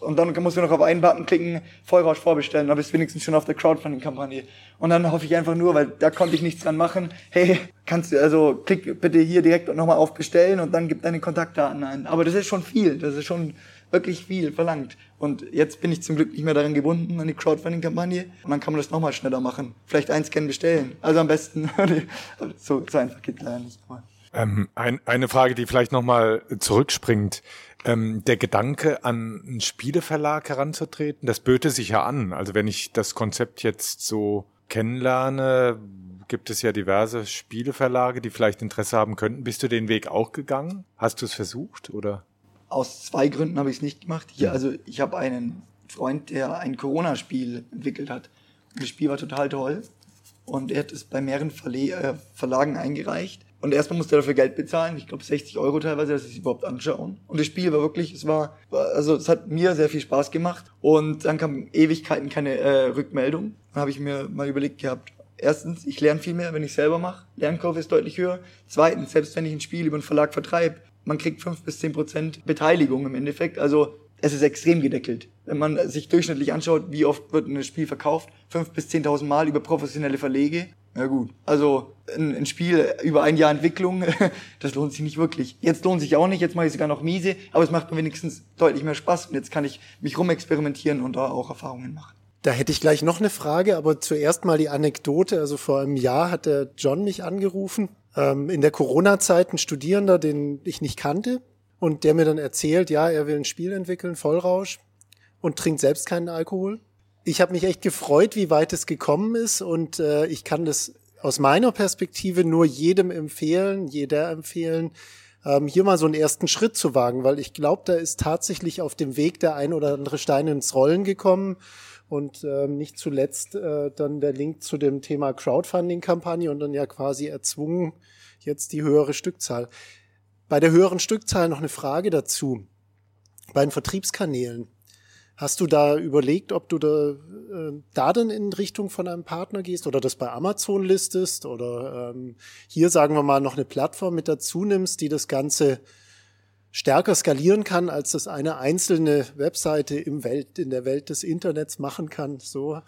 und dann musst du noch auf einen Button klicken, Vollrausch vorbestellen, dann bist du wenigstens schon auf der Crowdfunding-Kampagne. Und dann hoffe ich einfach nur, weil da konnte ich nichts dran machen, hey, kannst du, also klick bitte hier direkt nochmal auf Bestellen und dann gib deine Kontaktdaten ein. Aber das ist schon viel, das ist schon wirklich viel verlangt. Und jetzt bin ich zum Glück nicht mehr daran gebunden, an die Crowdfunding-Kampagne. Und dann kann man das nochmal schneller machen. Vielleicht einscannen bestellen. Also am besten, so, so einfach geht leider nicht. Ähm, ein, eine Frage, die vielleicht nochmal zurückspringt. Ähm, der Gedanke, an einen Spieleverlag heranzutreten, das böte sich ja an. Also wenn ich das Konzept jetzt so kennenlerne, gibt es ja diverse Spieleverlage, die vielleicht Interesse haben könnten. Bist du den Weg auch gegangen? Hast du es versucht oder? Aus zwei Gründen habe ich es nicht gemacht. Hier, also ich habe einen Freund, der ein Corona-Spiel entwickelt hat. Und das Spiel war total toll. Und er hat es bei mehreren Verle äh, Verlagen eingereicht. Und erstmal musste er dafür Geld bezahlen, ich glaube 60 Euro teilweise, dass sie es überhaupt anschauen. Und das Spiel war wirklich, es war, also es hat mir sehr viel Spaß gemacht. Und dann kam Ewigkeiten keine äh, Rückmeldung. Dann habe ich mir mal überlegt gehabt, erstens, ich lerne viel mehr, wenn ich selber mache. Lernkurve ist deutlich höher. Zweitens, selbst wenn ich ein Spiel über einen Verlag vertreibe, man kriegt fünf bis zehn Prozent Beteiligung im Endeffekt. Also es ist extrem gedeckelt. Wenn man sich durchschnittlich anschaut, wie oft wird ein Spiel verkauft, fünf bis zehntausend Mal über professionelle Verlege ja gut. Also ein, ein, Spiel über ein Jahr Entwicklung, das lohnt sich nicht wirklich. Jetzt lohnt sich auch nicht, jetzt mache ich sogar noch miese, aber es macht mir wenigstens deutlich mehr Spaß und jetzt kann ich mich rumexperimentieren und da auch Erfahrungen machen. Da hätte ich gleich noch eine Frage, aber zuerst mal die Anekdote. Also vor einem Jahr hat der John mich angerufen. Ähm, in der Corona-Zeit ein Studierender, den ich nicht kannte und der mir dann erzählt, ja, er will ein Spiel entwickeln, Vollrausch und trinkt selbst keinen Alkohol. Ich habe mich echt gefreut, wie weit es gekommen ist. Und äh, ich kann das aus meiner Perspektive nur jedem empfehlen, jeder empfehlen, ähm, hier mal so einen ersten Schritt zu wagen, weil ich glaube, da ist tatsächlich auf dem Weg der ein oder andere Stein ins Rollen gekommen. Und ähm, nicht zuletzt äh, dann der Link zu dem Thema Crowdfunding-Kampagne und dann ja quasi erzwungen jetzt die höhere Stückzahl. Bei der höheren Stückzahl noch eine Frage dazu. Bei den Vertriebskanälen. Hast du da überlegt, ob du da, äh, da dann in Richtung von einem Partner gehst oder das bei Amazon listest oder ähm, hier sagen wir mal noch eine Plattform mit dazu nimmst, die das Ganze stärker skalieren kann, als das eine einzelne Webseite im Welt, in der Welt des Internets machen kann, so?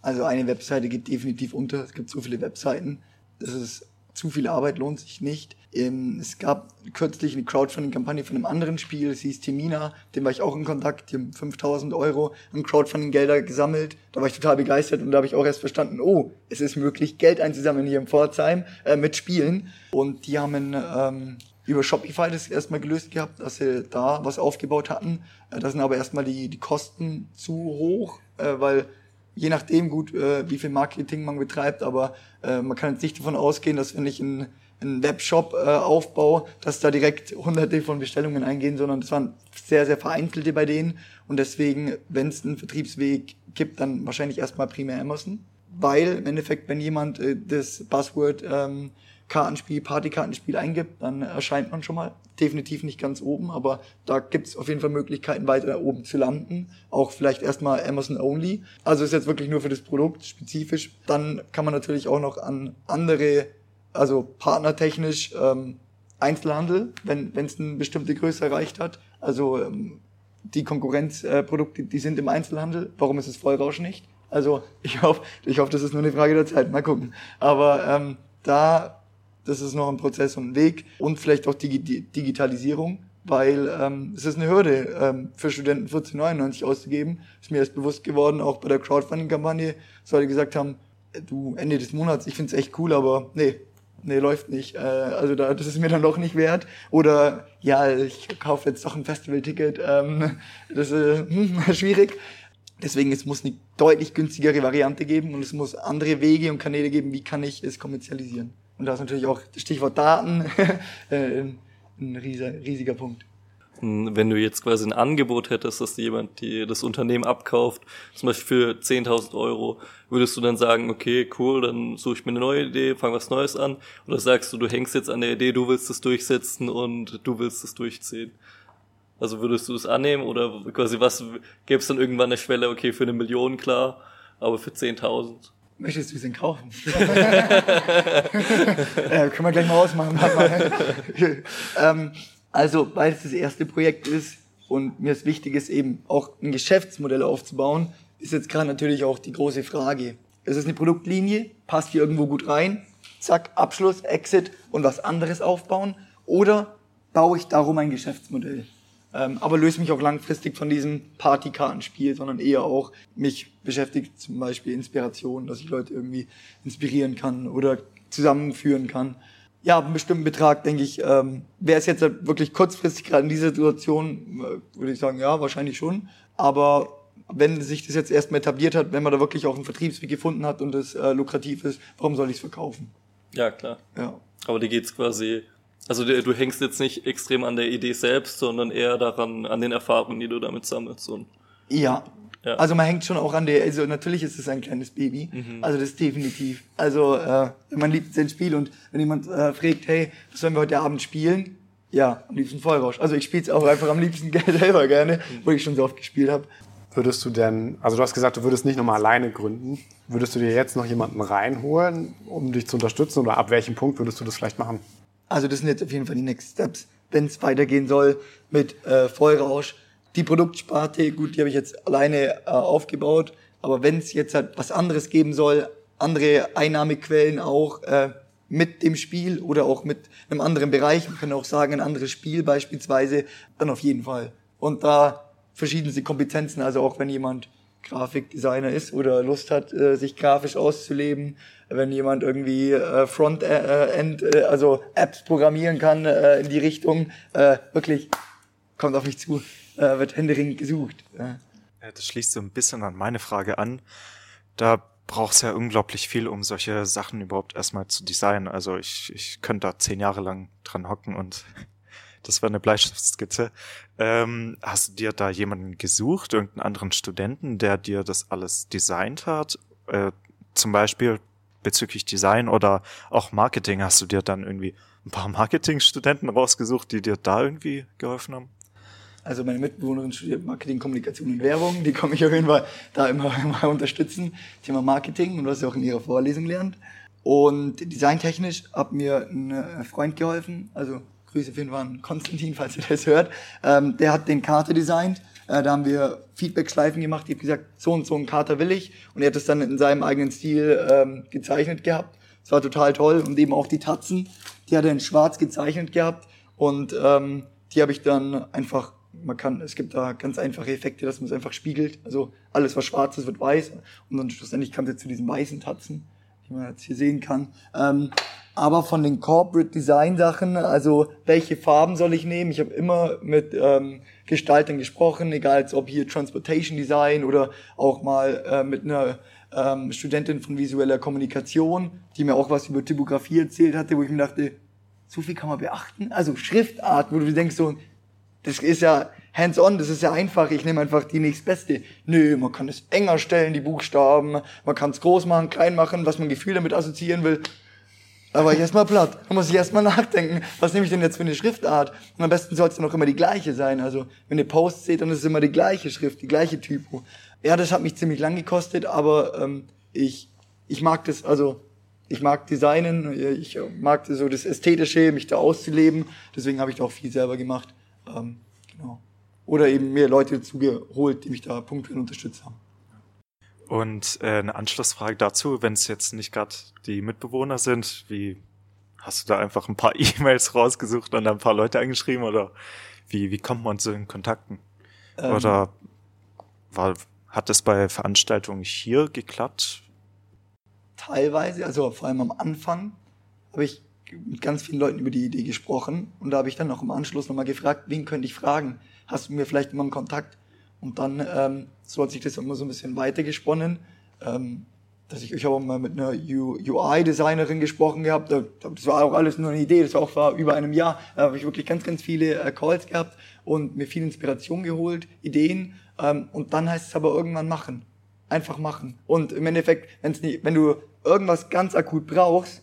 Also eine Webseite geht definitiv unter. Es gibt so viele Webseiten. Das ist zu viel Arbeit lohnt sich nicht. Ähm, es gab kürzlich eine Crowdfunding-Kampagne von einem anderen Spiel, es hieß Temina, dem war ich auch in Kontakt, die haben 5000 Euro an Crowdfunding-Gelder gesammelt. Da war ich total begeistert und da habe ich auch erst verstanden, oh, es ist möglich, Geld einzusammeln hier im Pforzheim äh, mit Spielen. Und die haben ähm, über Shopify das erstmal gelöst gehabt, dass sie da was aufgebaut hatten. Äh, da sind aber erstmal die, die Kosten zu hoch, äh, weil je nachdem gut, äh, wie viel Marketing man betreibt, aber äh, man kann jetzt nicht davon ausgehen, dass wenn ich einen, einen Webshop äh, aufbaue, dass da direkt hunderte von Bestellungen eingehen, sondern das waren sehr, sehr vereinzelte bei denen. Und deswegen, wenn es einen Vertriebsweg gibt, dann wahrscheinlich erstmal primär Amazon. Weil im Endeffekt, wenn jemand äh, das Buzzword ähm, Kartenspiel, Partykartenspiel eingibt, dann erscheint man schon mal definitiv nicht ganz oben, aber da gibt's auf jeden Fall Möglichkeiten, weiter oben zu landen. Auch vielleicht erstmal Amazon Only. Also ist jetzt wirklich nur für das Produkt spezifisch. Dann kann man natürlich auch noch an andere, also partnertechnisch ähm, Einzelhandel, wenn es eine bestimmte Größe erreicht hat. Also ähm, die Konkurrenzprodukte, äh, die sind im Einzelhandel. Warum ist es Vollrausch nicht? Also ich hoffe, ich hoffe, das ist nur eine Frage der Zeit. Mal gucken. Aber ähm, da das ist noch ein Prozess und ein Weg. Und vielleicht auch die Digitalisierung, weil ähm, es ist eine Hürde ähm, für Studenten 14,99 auszugeben. Ist mir erst bewusst geworden, auch bei der Crowdfunding-Kampagne, dass Leute gesagt haben, äh, du, Ende des Monats, ich find's echt cool, aber nee, nee, läuft nicht. Äh, also da, das ist mir dann doch nicht wert. Oder ja, ich kaufe jetzt doch ein Festivalticket. Ähm, das ist äh, schwierig. Deswegen, es muss eine deutlich günstigere Variante geben und es muss andere Wege und Kanäle geben, wie kann ich es kommerzialisieren. Und da ist natürlich auch Stichwort Daten äh, ein riesiger, riesiger Punkt. Hm, wenn du jetzt quasi ein Angebot hättest, dass jemand die, das Unternehmen abkauft, zum Beispiel für 10.000 Euro, würdest du dann sagen, okay, cool, dann suche ich mir eine neue Idee, fange was Neues an? Oder sagst du, du hängst jetzt an der Idee, du willst es durchsetzen und du willst es durchziehen? Also würdest du es annehmen oder quasi was, gäbe es dann irgendwann eine Schwelle, okay, für eine Million klar, aber für 10.000? Möchtest du es denn kaufen? äh, können wir gleich mal ausmachen. ähm, also, weil es das erste Projekt ist und mir es wichtig ist, eben auch ein Geschäftsmodell aufzubauen, ist jetzt gerade natürlich auch die große Frage. Es ist eine Produktlinie, passt hier irgendwo gut rein, zack, Abschluss, Exit und was anderes aufbauen. Oder baue ich darum ein Geschäftsmodell? Ähm, aber löse mich auch langfristig von diesem Partykartenspiel, sondern eher auch mich beschäftigt zum Beispiel Inspiration, dass ich Leute irgendwie inspirieren kann oder zusammenführen kann. Ja, ab einem bestimmten Betrag, denke ich, ähm, wäre es jetzt wirklich kurzfristig gerade in dieser Situation, äh, würde ich sagen, ja, wahrscheinlich schon. Aber wenn sich das jetzt erstmal etabliert hat, wenn man da wirklich auch einen Vertriebsweg gefunden hat und es äh, lukrativ ist, warum soll ich es verkaufen? Ja, klar. Ja. Aber dir geht's quasi also du, du hängst jetzt nicht extrem an der Idee selbst, sondern eher daran, an den Erfahrungen, die du damit sammelst. Und ja. ja. Also man hängt schon auch an der, also natürlich ist es ein kleines Baby. Mhm. Also das ist definitiv. Also äh, man liebt sein Spiel und wenn jemand äh, fragt, hey, was sollen wir heute Abend spielen? Ja, am liebsten Vollrausch. Also ich spiele es auch einfach am liebsten selber gerne, mhm. wo ich schon so oft gespielt habe. Würdest du denn, also du hast gesagt, du würdest nicht nochmal alleine gründen. Würdest du dir jetzt noch jemanden reinholen, um dich zu unterstützen? Oder ab welchem Punkt würdest du das vielleicht machen? Also das sind jetzt auf jeden Fall die Next Steps, wenn es weitergehen soll mit äh, Vollrausch. Die Produktsparte, gut, die habe ich jetzt alleine äh, aufgebaut, aber wenn es jetzt halt was anderes geben soll, andere Einnahmequellen auch äh, mit dem Spiel oder auch mit einem anderen Bereich, man kann auch sagen, ein anderes Spiel beispielsweise, dann auf jeden Fall. Und da verschiedenste Kompetenzen, also auch wenn jemand Grafikdesigner ist oder Lust hat, äh, sich grafisch auszuleben, wenn jemand irgendwie äh, Frontend, äh, also Apps programmieren kann in die Richtung, wirklich kommt auf mich zu, wird händeringend gesucht. Das schließt so ein bisschen an meine Frage an. Da braucht es ja unglaublich viel, um solche Sachen überhaupt erstmal zu designen. Also ich, ich könnte da zehn Jahre lang dran hocken und das war eine Bleistiftskizze. Ähm, hast du dir da jemanden gesucht, irgendeinen anderen Studenten, der dir das alles designt hat? Äh, zum Beispiel bezüglich Design oder auch Marketing. Hast du dir dann irgendwie ein paar Marketingstudenten rausgesucht, die dir da irgendwie geholfen haben? Also meine Mitbewohnerin studiert Marketing, Kommunikation und Werbung. Die komme ich auf jeden Fall da immer, immer unterstützen. Thema Marketing und was sie auch in ihrer Vorlesung lernt. Und designtechnisch hat mir ein äh, Freund geholfen, also Grüße für den Konstantin, falls ihr das hört. Ähm, der hat den Kater designt. Äh, da haben wir Feedback-Schleifen gemacht. Ich habe gesagt, so und so ein Kater will ich. Und er hat das dann in seinem eigenen Stil ähm, gezeichnet gehabt. Es war total toll und eben auch die Tatzen, die hat er in schwarz gezeichnet gehabt und ähm, die habe ich dann einfach, man kann, es gibt da ganz einfache Effekte, dass man es einfach spiegelt. Also alles, was schwarz ist, wird weiß und dann schlussendlich kam es zu diesen weißen Tatzen, die man jetzt hier sehen kann. Ähm, aber von den Corporate Design Sachen, also welche Farben soll ich nehmen? Ich habe immer mit ähm, Gestaltern gesprochen, egal ob hier Transportation Design oder auch mal äh, mit einer ähm, Studentin von visueller Kommunikation, die mir auch was über Typografie erzählt hatte, wo ich mir dachte, so viel kann man beachten. Also Schriftart, wo du denkst so, das ist ja hands-on, das ist ja einfach, ich nehme einfach die nächstbeste. Nö, man kann es enger stellen, die Buchstaben, man kann es groß machen, klein machen, was man Gefühl damit assoziieren will. Da war ich erstmal platt. Da muss ich erstmal nachdenken, was nehme ich denn jetzt für eine Schriftart? Und am besten soll es dann auch immer die gleiche sein. Also, wenn ihr Post seht, dann ist es immer die gleiche Schrift, die gleiche Typo. Ja, das hat mich ziemlich lang gekostet, aber ähm, ich, ich mag das, also ich mag Designen, ich mag so das Ästhetische, mich da auszuleben. Deswegen habe ich da auch viel selber gemacht. Ähm, genau. Oder eben mir Leute dazu geholt, die mich da punktuell unterstützt haben. Und äh, eine Anschlussfrage dazu, wenn es jetzt nicht gerade die Mitbewohner sind, wie hast du da einfach ein paar E-Mails rausgesucht und ein paar Leute angeschrieben oder wie, wie kommt man zu den Kontakten? Ähm, oder war, hat es bei Veranstaltungen hier geklappt? Teilweise, also vor allem am Anfang habe ich mit ganz vielen Leuten über die Idee gesprochen und da habe ich dann auch im Anschluss nochmal gefragt, wen könnte ich fragen? Hast du mir vielleicht immer einen Kontakt? Und dann ähm, so hat sich das immer so ein bisschen weitergesponnen. Ähm, dass ich, ich habe mal mit einer UI-Designerin gesprochen gehabt, das war auch alles nur eine Idee, das war auch vor über einem Jahr, da habe ich wirklich ganz, ganz viele äh, Calls gehabt und mir viel Inspiration geholt, Ideen. Ähm, und dann heißt es aber irgendwann machen, einfach machen. Und im Endeffekt, wenn's nicht, wenn du irgendwas ganz akut brauchst,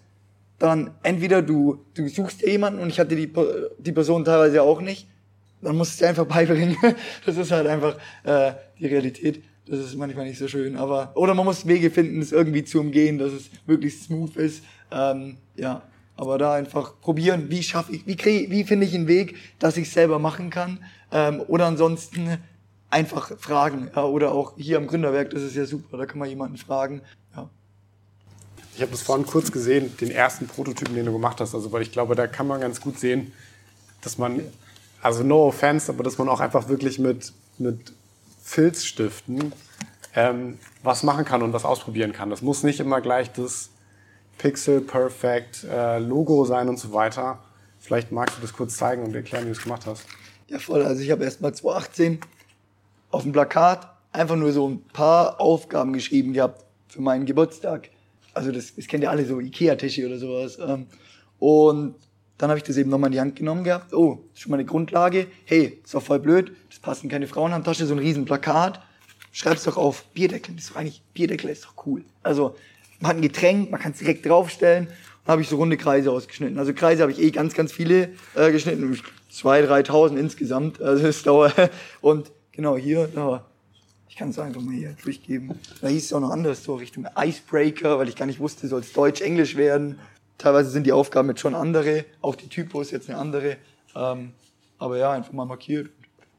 dann entweder du, du suchst jemanden und ich hatte die, die Person teilweise auch nicht, dann musst du dir einfach beibringen. Das ist halt einfach äh, die Realität. Das ist manchmal nicht so schön. Aber oder man muss Wege finden, es irgendwie zu umgehen, dass es möglichst smooth ist. Ähm, ja, aber da einfach probieren, wie schaffe ich, wie kriege, wie finde ich einen Weg, dass ich es selber machen kann. Ähm, oder ansonsten einfach fragen. Ja, oder auch hier am Gründerwerk, das ist ja super. Da kann man jemanden fragen. Ja. Ich habe das vorhin kurz gesehen, den ersten Prototypen, den du gemacht hast. Also weil ich glaube, da kann man ganz gut sehen, dass man also no offense, aber dass man auch einfach wirklich mit, mit Filzstiften ähm, was machen kann und was ausprobieren kann. Das muss nicht immer gleich das Pixel Perfect äh, Logo sein und so weiter. Vielleicht magst du das kurz zeigen und erklären, wie du es gemacht hast. Ja, voll. Also ich habe erst mal 2018 auf dem Plakat einfach nur so ein paar Aufgaben geschrieben gehabt für meinen Geburtstag. Also das, das kennt ihr alle so Ikea-Tische oder sowas. Ähm, und dann habe ich das eben nochmal in die Hand genommen gehabt. Oh, das ist schon mal eine Grundlage. Hey, ist doch voll blöd. Das passen keine Frauenhandtasche, so ein riesen Plakat. Schreib's doch auf Bierdeckel. Das ist doch eigentlich, Bierdeckel ist doch cool. Also, man hat ein Getränk, man kann es direkt draufstellen. Dann habe ich so runde Kreise ausgeschnitten. Also Kreise habe ich eh ganz, ganz viele äh, geschnitten. Zwei, dreitausend insgesamt. Also das dauert. Und genau hier, da ich kann es einfach mal hier durchgeben. Da hieß es auch noch anders, so Richtung Icebreaker, weil ich gar nicht wusste, soll es Deutsch, Englisch werden. Teilweise sind die Aufgaben jetzt schon andere, auch die Typo ist jetzt eine andere. Ähm, aber ja, einfach mal markiert.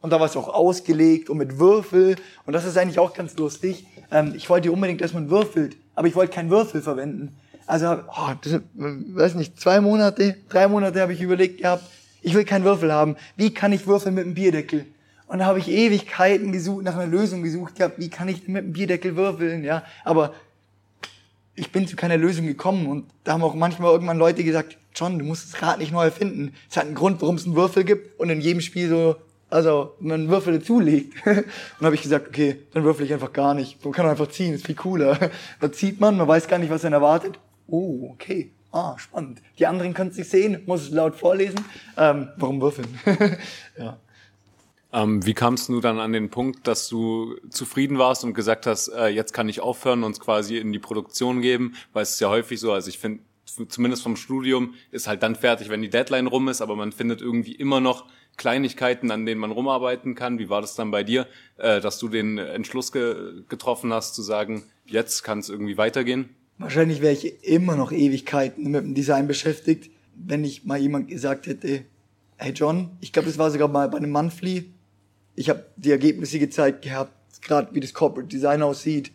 Und da war es auch ausgelegt und mit Würfel. Und das ist eigentlich auch ganz lustig. Ähm, ich wollte unbedingt, dass man würfelt, aber ich wollte keinen Würfel verwenden. Also, oh, das, weiß nicht, zwei Monate, drei Monate habe ich überlegt gehabt, ich will keinen Würfel haben. Wie kann ich würfeln mit einem Bierdeckel? Und da habe ich Ewigkeiten gesucht, nach einer Lösung gesucht gehabt, wie kann ich mit einem Bierdeckel würfeln, ja? Aber ich bin zu keiner Lösung gekommen und da haben auch manchmal irgendwann Leute gesagt, John, du musst das Rad nicht neu erfinden. Es hat einen Grund, warum es einen Würfel gibt und in jedem Spiel so, also man einen Würfel dazulegt. und habe ich gesagt, okay, dann würfel ich einfach gar nicht. Man kann einfach ziehen, ist viel cooler. Da zieht man, man weiß gar nicht, was einen erwartet. Oh, okay. Ah, spannend. Die anderen können es nicht sehen, muss es laut vorlesen. Ähm, warum würfeln? ja. Ähm, wie kamst du dann an den Punkt, dass du zufrieden warst und gesagt hast, äh, jetzt kann ich aufhören und es quasi in die Produktion geben? Weil es ist ja häufig so, also ich finde, zumindest vom Studium ist halt dann fertig, wenn die Deadline rum ist, aber man findet irgendwie immer noch Kleinigkeiten, an denen man rumarbeiten kann. Wie war das dann bei dir, äh, dass du den Entschluss ge getroffen hast, zu sagen, jetzt kann es irgendwie weitergehen? Wahrscheinlich wäre ich immer noch Ewigkeiten mit dem Design beschäftigt, wenn ich mal jemand gesagt hätte, hey John, ich glaube, das war sogar mal bei einem Monthly, ich habe die Ergebnisse gezeigt gehabt, gerade wie das Corporate Design aussieht,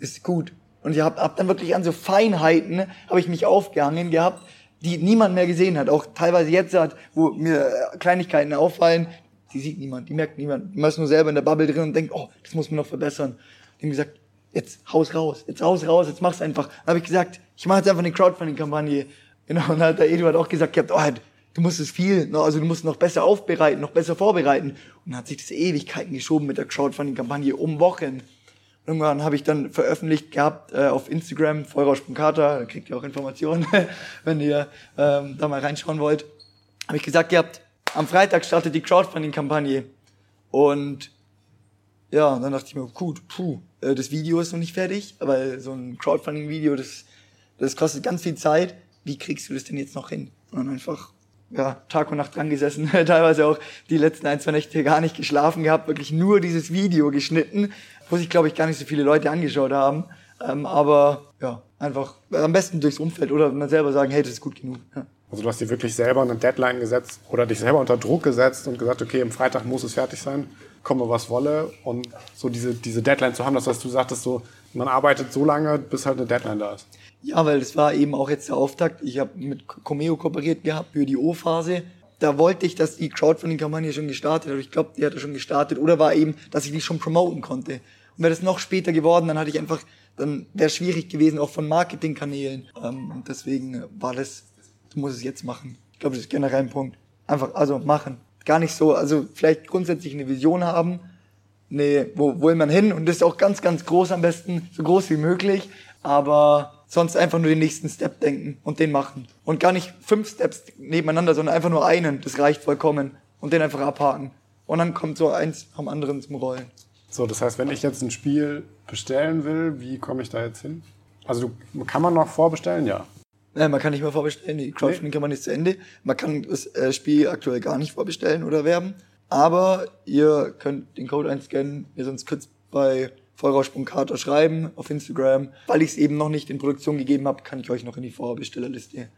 ist gut. Und ich habe hab dann wirklich an so Feinheiten, habe ich mich aufgehangen gehabt, die niemand mehr gesehen hat. Auch teilweise jetzt hat, wo mir äh, Kleinigkeiten auffallen, die sieht niemand, die merkt niemand. Die ist nur selber in der Bubble drin und denkt, oh, das muss man noch verbessern. Die haben gesagt, jetzt haus raus, jetzt haus raus, jetzt mach's einfach. Dann habe ich gesagt, ich mache jetzt einfach eine Crowdfunding-Kampagne. Genau, und dann hat der Eduard auch gesagt, gehabt, oh, du musst es viel, also du musst noch besser aufbereiten, noch besser vorbereiten. Und dann hat sich das Ewigkeiten geschoben mit der Crowdfunding-Kampagne um Wochen. Irgendwann habe ich dann veröffentlicht gehabt äh, auf Instagram, Feuerrausch.kata, da kriegt ihr auch Informationen, wenn ihr ähm, da mal reinschauen wollt. Habe ich gesagt gehabt, am Freitag startet die Crowdfunding-Kampagne. Und ja, dann dachte ich mir, gut, puh, äh, das Video ist noch nicht fertig, weil so ein Crowdfunding-Video, das, das kostet ganz viel Zeit. Wie kriegst du das denn jetzt noch hin? Und dann einfach ja, Tag und Nacht dran gesessen, teilweise auch die letzten ein, zwei Nächte gar nicht geschlafen gehabt, wirklich nur dieses Video geschnitten, wo sich, glaube ich, gar nicht so viele Leute angeschaut haben. Ähm, aber ja, einfach am besten durchs Umfeld oder man selber sagen, hey, das ist gut genug. Ja. Also du hast dir wirklich selber eine Deadline gesetzt oder dich selber unter Druck gesetzt und gesagt, okay, am Freitag muss es fertig sein, komme was wolle. Und so diese, diese Deadline zu haben, das heißt, du sagtest so, man arbeitet so lange, bis halt eine Deadline da ist. Ja, weil das war eben auch jetzt der Auftakt. Ich habe mit Comeo kooperiert gehabt für die O-Phase. Da wollte ich, dass die Crowdfunding-Kampagne schon gestartet hat. Ich glaube, die hat schon gestartet. Oder war eben, dass ich die schon promoten konnte. Und wäre das noch später geworden, dann hatte ich einfach, dann wäre es schwierig gewesen, auch von Marketingkanälen. Ähm, und deswegen war das, du musst es jetzt machen. Ich glaube, das ist generell ein Punkt. Einfach, also machen. Gar nicht so, also vielleicht grundsätzlich eine Vision haben. Nee, wo will man hin? Und das ist auch ganz, ganz groß am besten, so groß wie möglich. Aber sonst einfach nur den nächsten Step denken und den machen. Und gar nicht fünf Steps nebeneinander, sondern einfach nur einen. Das reicht vollkommen. Und den einfach abhaken. Und dann kommt so eins vom anderen zum Rollen. So, das heißt, wenn ich jetzt ein Spiel bestellen will, wie komme ich da jetzt hin? Also kann man noch vorbestellen? Ja. Äh, man kann nicht mehr vorbestellen. Die Crowdfunding nee. kann man nicht zu Ende. Man kann das äh, Spiel aktuell gar nicht vorbestellen oder werben. Aber ihr könnt den Code einscannen, ihr sonst kurz bei Vollrausch.kater schreiben auf Instagram. Weil ich es eben noch nicht in Produktion gegeben habe, kann ich euch noch in die Vorbestellerliste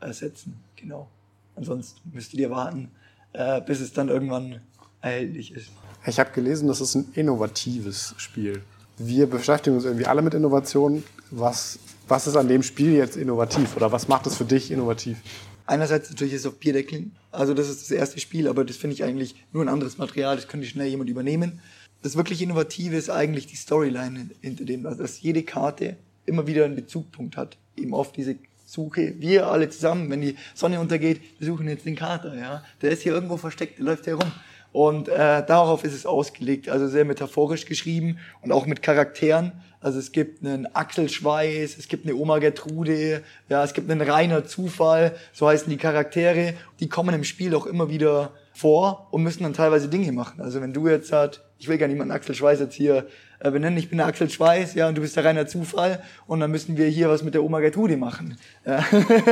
äh, setzen. Genau. Ansonsten müsstet ihr warten, äh, bis es dann irgendwann erhältlich ist. Ich habe gelesen, das ist ein innovatives Spiel. Wir beschäftigen uns irgendwie alle mit Innovation. Was, was ist an dem Spiel jetzt innovativ oder was macht es für dich innovativ? Einerseits natürlich ist es auf Bierdeckeln. Also das ist das erste Spiel, aber das finde ich eigentlich nur ein anderes Material. Das könnte schnell jemand übernehmen. Das wirklich Innovative ist eigentlich die Storyline hinter dem, also dass jede Karte immer wieder einen Bezugpunkt hat. Eben auf diese Suche. Wir alle zusammen, wenn die Sonne untergeht, wir suchen jetzt den Kater. Ja, der ist hier irgendwo versteckt, der läuft herum. Und äh, darauf ist es ausgelegt, also sehr metaphorisch geschrieben und auch mit Charakteren. Also es gibt einen Axel es gibt eine Oma Gertrude, ja, es gibt einen reiner Zufall, so heißen die Charaktere. Die kommen im Spiel auch immer wieder vor und müssen dann teilweise Dinge machen. Also wenn du jetzt halt, ich will gar niemanden Axel Schweiß jetzt hier äh, benennen, ich bin der Axel Schweiß, ja, und du bist der reiner Zufall und dann müssen wir hier was mit der Oma Gertrude machen. Ja,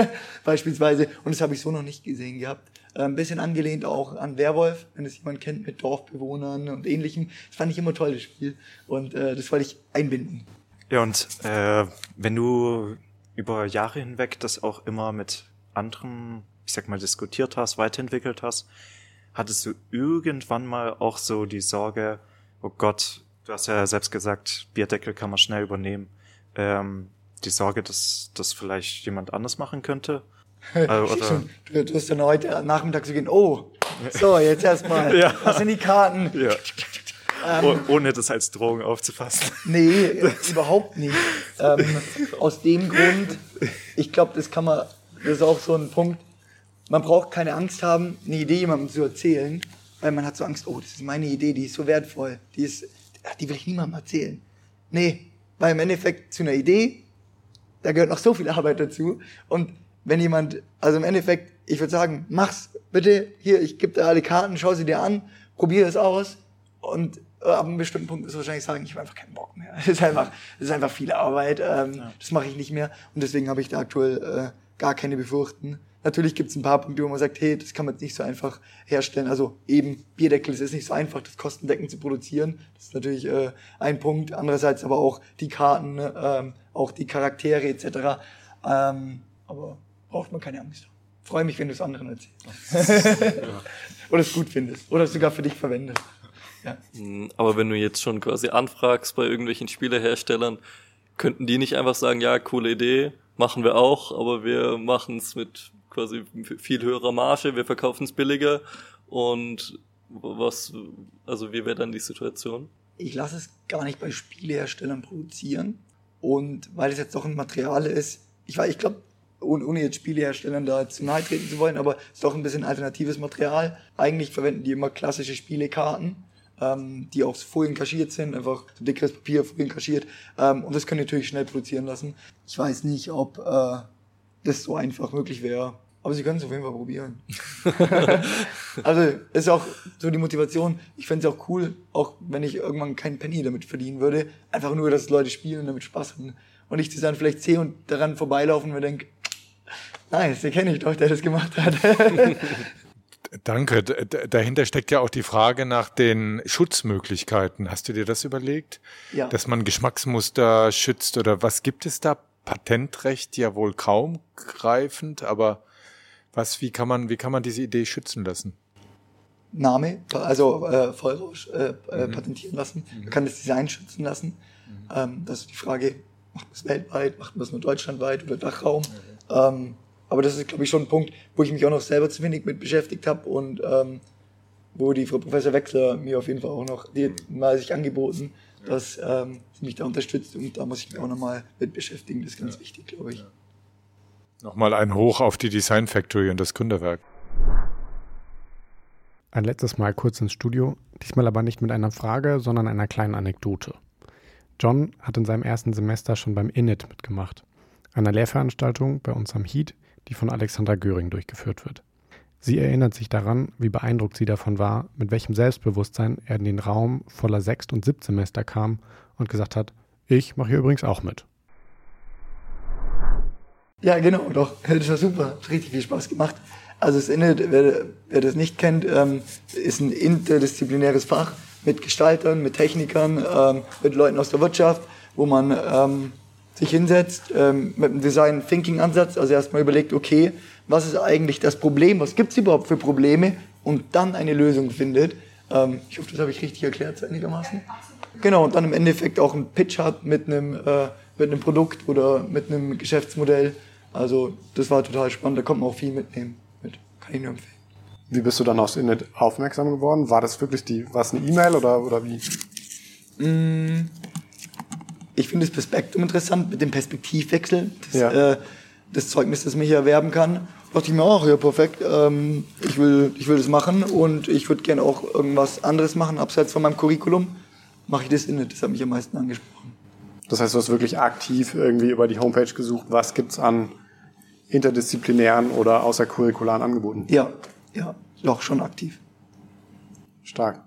beispielsweise. Und das habe ich so noch nicht gesehen gehabt. Äh, ein bisschen angelehnt auch an Werwolf, wenn es jemand kennt, mit Dorfbewohnern und ähnlichem. Das fand ich immer toll, das Spiel. Und äh, das wollte ich einbinden. Ja, und äh, wenn du über Jahre hinweg das auch immer mit anderen, ich sag mal, diskutiert hast, weiterentwickelt hast, hattest du irgendwann mal auch so die Sorge, oh Gott, du hast ja selbst gesagt, Bierdeckel kann man schnell übernehmen, ähm, die Sorge, dass das vielleicht jemand anders machen könnte? Also, du, du hast dann heute Nachmittag so gehen, oh, so, jetzt erstmal, ja. was sind die Karten? Ja. Ähm, ohne das als Drohung aufzufassen. Nee, überhaupt nicht. Ähm, aus dem Grund, ich glaube, das kann man, das ist auch so ein Punkt, man braucht keine Angst haben, eine Idee jemandem zu erzählen, weil man hat so Angst, oh, das ist meine Idee, die ist so wertvoll, die ist, die will ich niemandem erzählen. Nee, weil im Endeffekt zu einer Idee, da gehört noch so viel Arbeit dazu und wenn jemand, also im Endeffekt, ich würde sagen, mach's bitte, hier, ich gebe dir alle Karten, schau sie dir an, probier es aus und äh, ab einem bestimmten Punkt ist wahrscheinlich sagen, ich habe einfach keinen Bock mehr. Es ist einfach, es ist einfach viel Arbeit, ähm, ja. das mache ich nicht mehr und deswegen habe ich da aktuell äh, gar keine Befürchten. Natürlich gibt es ein paar Punkte, wo man sagt, hey, das kann man jetzt nicht so einfach herstellen. Also eben Bierdeckel, es ist nicht so einfach, das kostendeckend zu produzieren. Das ist natürlich äh, ein Punkt. Andererseits aber auch die Karten, ne, ähm, auch die Charaktere etc. Ähm, aber braucht man keine Angst. Freue mich, wenn du es anderen erzählst. oder es gut findest. Oder es sogar für dich verwendest. Ja. Hm, aber wenn du jetzt schon quasi anfragst bei irgendwelchen Spieleherstellern, könnten die nicht einfach sagen, ja, coole Idee, machen wir auch, aber wir machen es mit quasi viel höherer Marge, wir verkaufen es billiger und was, also wie wäre dann die Situation? Ich lasse es gar nicht bei Spieleherstellern produzieren und weil es jetzt doch ein Material ist, ich weiß, ich glaube, ohne, jetzt Spieleherstellern da zu nahe treten zu wollen, aber es ist doch ein bisschen alternatives Material. Eigentlich verwenden die immer klassische Spielekarten, ähm, die auch Folien kaschiert sind, einfach so dickeres Papier, Folien kaschiert. Ähm, und das können die natürlich schnell produzieren lassen. Ich weiß nicht, ob äh, das so einfach möglich wäre. Aber sie können es auf jeden Fall probieren. also ist auch so die Motivation. Ich fände es auch cool, auch wenn ich irgendwann keinen Penny damit verdienen würde. Einfach nur, dass Leute spielen und damit Spaß haben. Und ich das dann vielleicht sehe und daran vorbeilaufen und mir denke, nice, den kenne ich doch, der das gemacht hat. Danke. Dahinter steckt ja auch die Frage nach den Schutzmöglichkeiten. Hast du dir das überlegt? Ja. Dass man Geschmacksmuster schützt oder was gibt es da? Patentrecht ja wohl kaum greifend, aber was, wie kann man, wie kann man diese Idee schützen lassen? Name, also äh, Vollrausch äh, äh, mhm. patentieren lassen. Mhm. Man kann das Design schützen lassen. Mhm. Ähm, das ist die Frage, macht man es weltweit, macht man es nur deutschlandweit oder Dachraum? Ähm, aber das ist, glaube ich, schon ein Punkt, wo ich mich auch noch selber zu wenig mit beschäftigt habe und ähm, wo die Frau Professor Wechsler mir auf jeden Fall auch noch, die hat mal sich angeboten, dass ähm, sie mich da unterstützt und da muss ich mich auch nochmal mit beschäftigen. Das ist ganz ja. wichtig, glaube ich. Nochmal ein Hoch auf die Design Factory und das Gründerwerk. Ein letztes Mal kurz ins Studio, diesmal aber nicht mit einer Frage, sondern einer kleinen Anekdote. John hat in seinem ersten Semester schon beim INIT mitgemacht, einer Lehrveranstaltung bei uns am HEAT, die von Alexandra Göring durchgeführt wird. Sie erinnert sich daran, wie beeindruckt sie davon war, mit welchem Selbstbewusstsein er in den Raum voller Sechst- und Siebtsemester kam und gesagt hat, ich mache hier übrigens auch mit. Ja, genau, doch. Das war super. Hat richtig viel Spaß gemacht. Also das Init, wer, wer das nicht kennt, ähm, ist ein interdisziplinäres Fach mit Gestaltern, mit Technikern, ähm, mit Leuten aus der Wirtschaft, wo man ähm, sich hinsetzt ähm, mit einem Design Thinking Ansatz, also erstmal überlegt, okay, was ist eigentlich das Problem, was gibt es überhaupt für Probleme und dann eine Lösung findet. Ähm, ich hoffe, das habe ich richtig erklärt, einigermaßen. Genau, und dann im Endeffekt auch einen Pitch hat mit einem, äh, mit einem Produkt oder mit einem Geschäftsmodell. Also das war total spannend, da konnte man auch viel mitnehmen. Mit. Kann ich nur empfehlen. Wie bist du dann aufs Internet aufmerksam geworden? War das wirklich die, war es eine E-Mail oder, oder wie? Mm, ich finde das Spektrum interessant mit dem Perspektivwechsel. Das, ja. äh, das Zeugnis, das man hier erwerben kann. Da dachte ich mir, ach ja, perfekt, ähm, ich, will, ich will das machen und ich würde gerne auch irgendwas anderes machen, abseits von meinem Curriculum. Mache ich das in das hat mich am meisten angesprochen. Das heißt, du hast wirklich aktiv irgendwie über die Homepage gesucht, was gibt's an interdisziplinären oder außercurricularen Angeboten? Ja, ja, doch schon aktiv. Stark.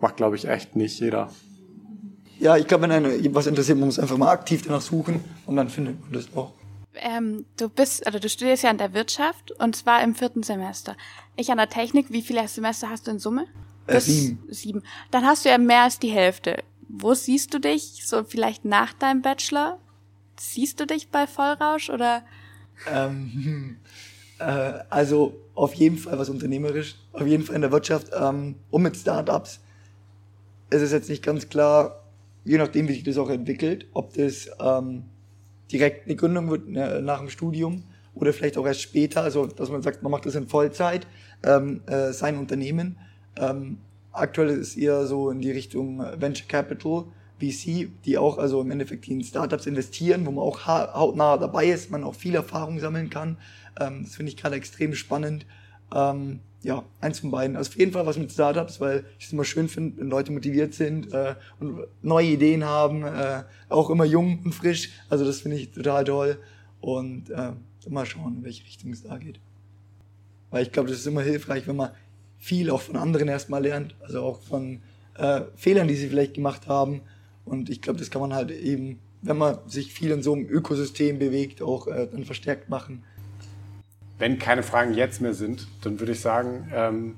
Macht, glaube ich, echt nicht jeder. Ja, ich glaube, wenn einen was interessiert, man muss einfach mal aktiv danach suchen und dann findet man das auch. Ähm, du bist, also du studierst ja an der Wirtschaft und zwar im vierten Semester. Ich an der Technik, wie viele Semester hast du in Summe? Äh, sieben. Sieben. Dann hast du ja mehr als die Hälfte. Wo siehst du dich? So vielleicht nach deinem Bachelor? Siehst du dich bei Vollrausch oder? Ähm, äh, also auf jeden Fall was unternehmerisch, auf jeden Fall in der Wirtschaft ähm, und mit Startups. Es ist jetzt nicht ganz klar, je nachdem, wie sich das auch entwickelt, ob das ähm, direkt eine Gründung wird ne, nach dem Studium oder vielleicht auch erst später, also dass man sagt, man macht das in Vollzeit, ähm, äh, sein Unternehmen. Ähm, aktuell ist eher so in die Richtung Venture Capital, VC, die auch also im Endeffekt in Startups investieren, wo man auch hautnah dabei ist, man auch viel Erfahrung sammeln kann. Ähm, das finde ich gerade extrem spannend. Ähm, ja, eins von beiden. Also auf jeden Fall was mit Startups, weil ich es immer schön finde, wenn Leute motiviert sind äh, und neue Ideen haben, äh, auch immer jung und frisch. Also das finde ich total toll. Und äh, mal schauen, in welche Richtung es da geht. Weil ich glaube, das ist immer hilfreich, wenn man viel auch von anderen erstmal lernt, also auch von äh, Fehlern, die sie vielleicht gemacht haben. Und ich glaube, das kann man halt eben, wenn man sich viel in so einem Ökosystem bewegt, auch äh, dann verstärkt machen. Wenn keine Fragen jetzt mehr sind, dann würde ich sagen, ähm,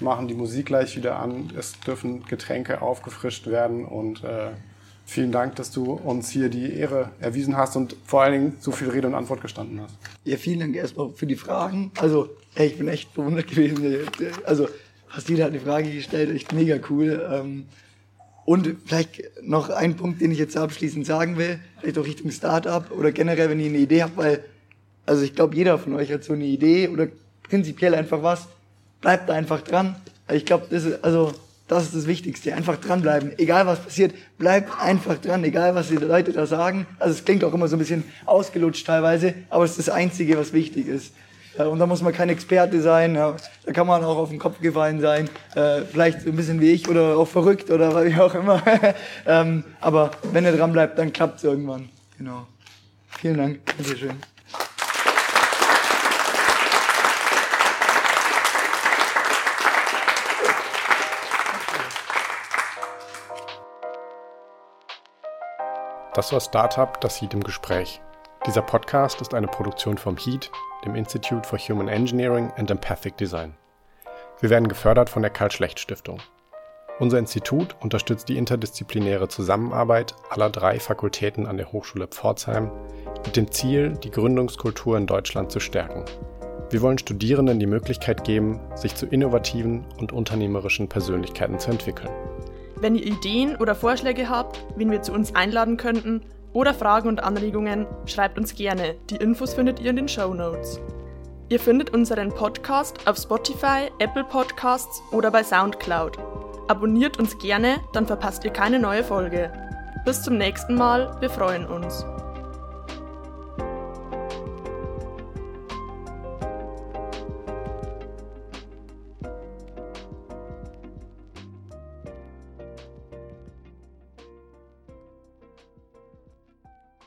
machen die Musik gleich wieder an. Es dürfen Getränke aufgefrischt werden und äh, vielen Dank, dass du uns hier die Ehre erwiesen hast und vor allen Dingen so viel Rede und Antwort gestanden hast. Ja, vielen Dank erstmal für die Fragen. Also, ey, ich bin echt verwundert gewesen. Also, hast jeder hat eine Frage gestellt, echt mega cool. Ähm, Und vielleicht noch ein Punkt, den ich jetzt abschließend sagen will, vielleicht auch Richtung Startup oder generell, wenn ihr eine Idee habt, weil, also ich glaube, jeder von euch hat so eine Idee oder prinzipiell einfach was, bleibt da einfach dran. Ich glaube, das also, das ist das Wichtigste. Einfach dranbleiben. Egal was passiert, bleibt einfach dran. Egal was die Leute da sagen. Also es klingt auch immer so ein bisschen ausgelutscht teilweise, aber es ist das Einzige, was wichtig ist. Und da muss man kein Experte sein. Da kann man auch auf den Kopf gefallen sein. Äh, vielleicht ein bisschen wie ich oder auch verrückt oder wie auch immer. ähm, aber wenn ihr dran bleibt, dann klappt es irgendwann. Genau. Vielen Dank. Dankeschön. Das war Startup, das Heat im Gespräch. Dieser Podcast ist eine Produktion vom HEAT, dem Institute for Human Engineering and Empathic Design. Wir werden gefördert von der Karl-Schlecht-Stiftung. Unser Institut unterstützt die interdisziplinäre Zusammenarbeit aller drei Fakultäten an der Hochschule Pforzheim mit dem Ziel, die Gründungskultur in Deutschland zu stärken. Wir wollen Studierenden die Möglichkeit geben, sich zu innovativen und unternehmerischen Persönlichkeiten zu entwickeln. Wenn ihr Ideen oder Vorschläge habt, wen wir zu uns einladen könnten, oder Fragen und Anregungen, schreibt uns gerne. Die Infos findet ihr in den Show Notes. Ihr findet unseren Podcast auf Spotify, Apple Podcasts oder bei SoundCloud. Abonniert uns gerne, dann verpasst ihr keine neue Folge. Bis zum nächsten Mal, wir freuen uns.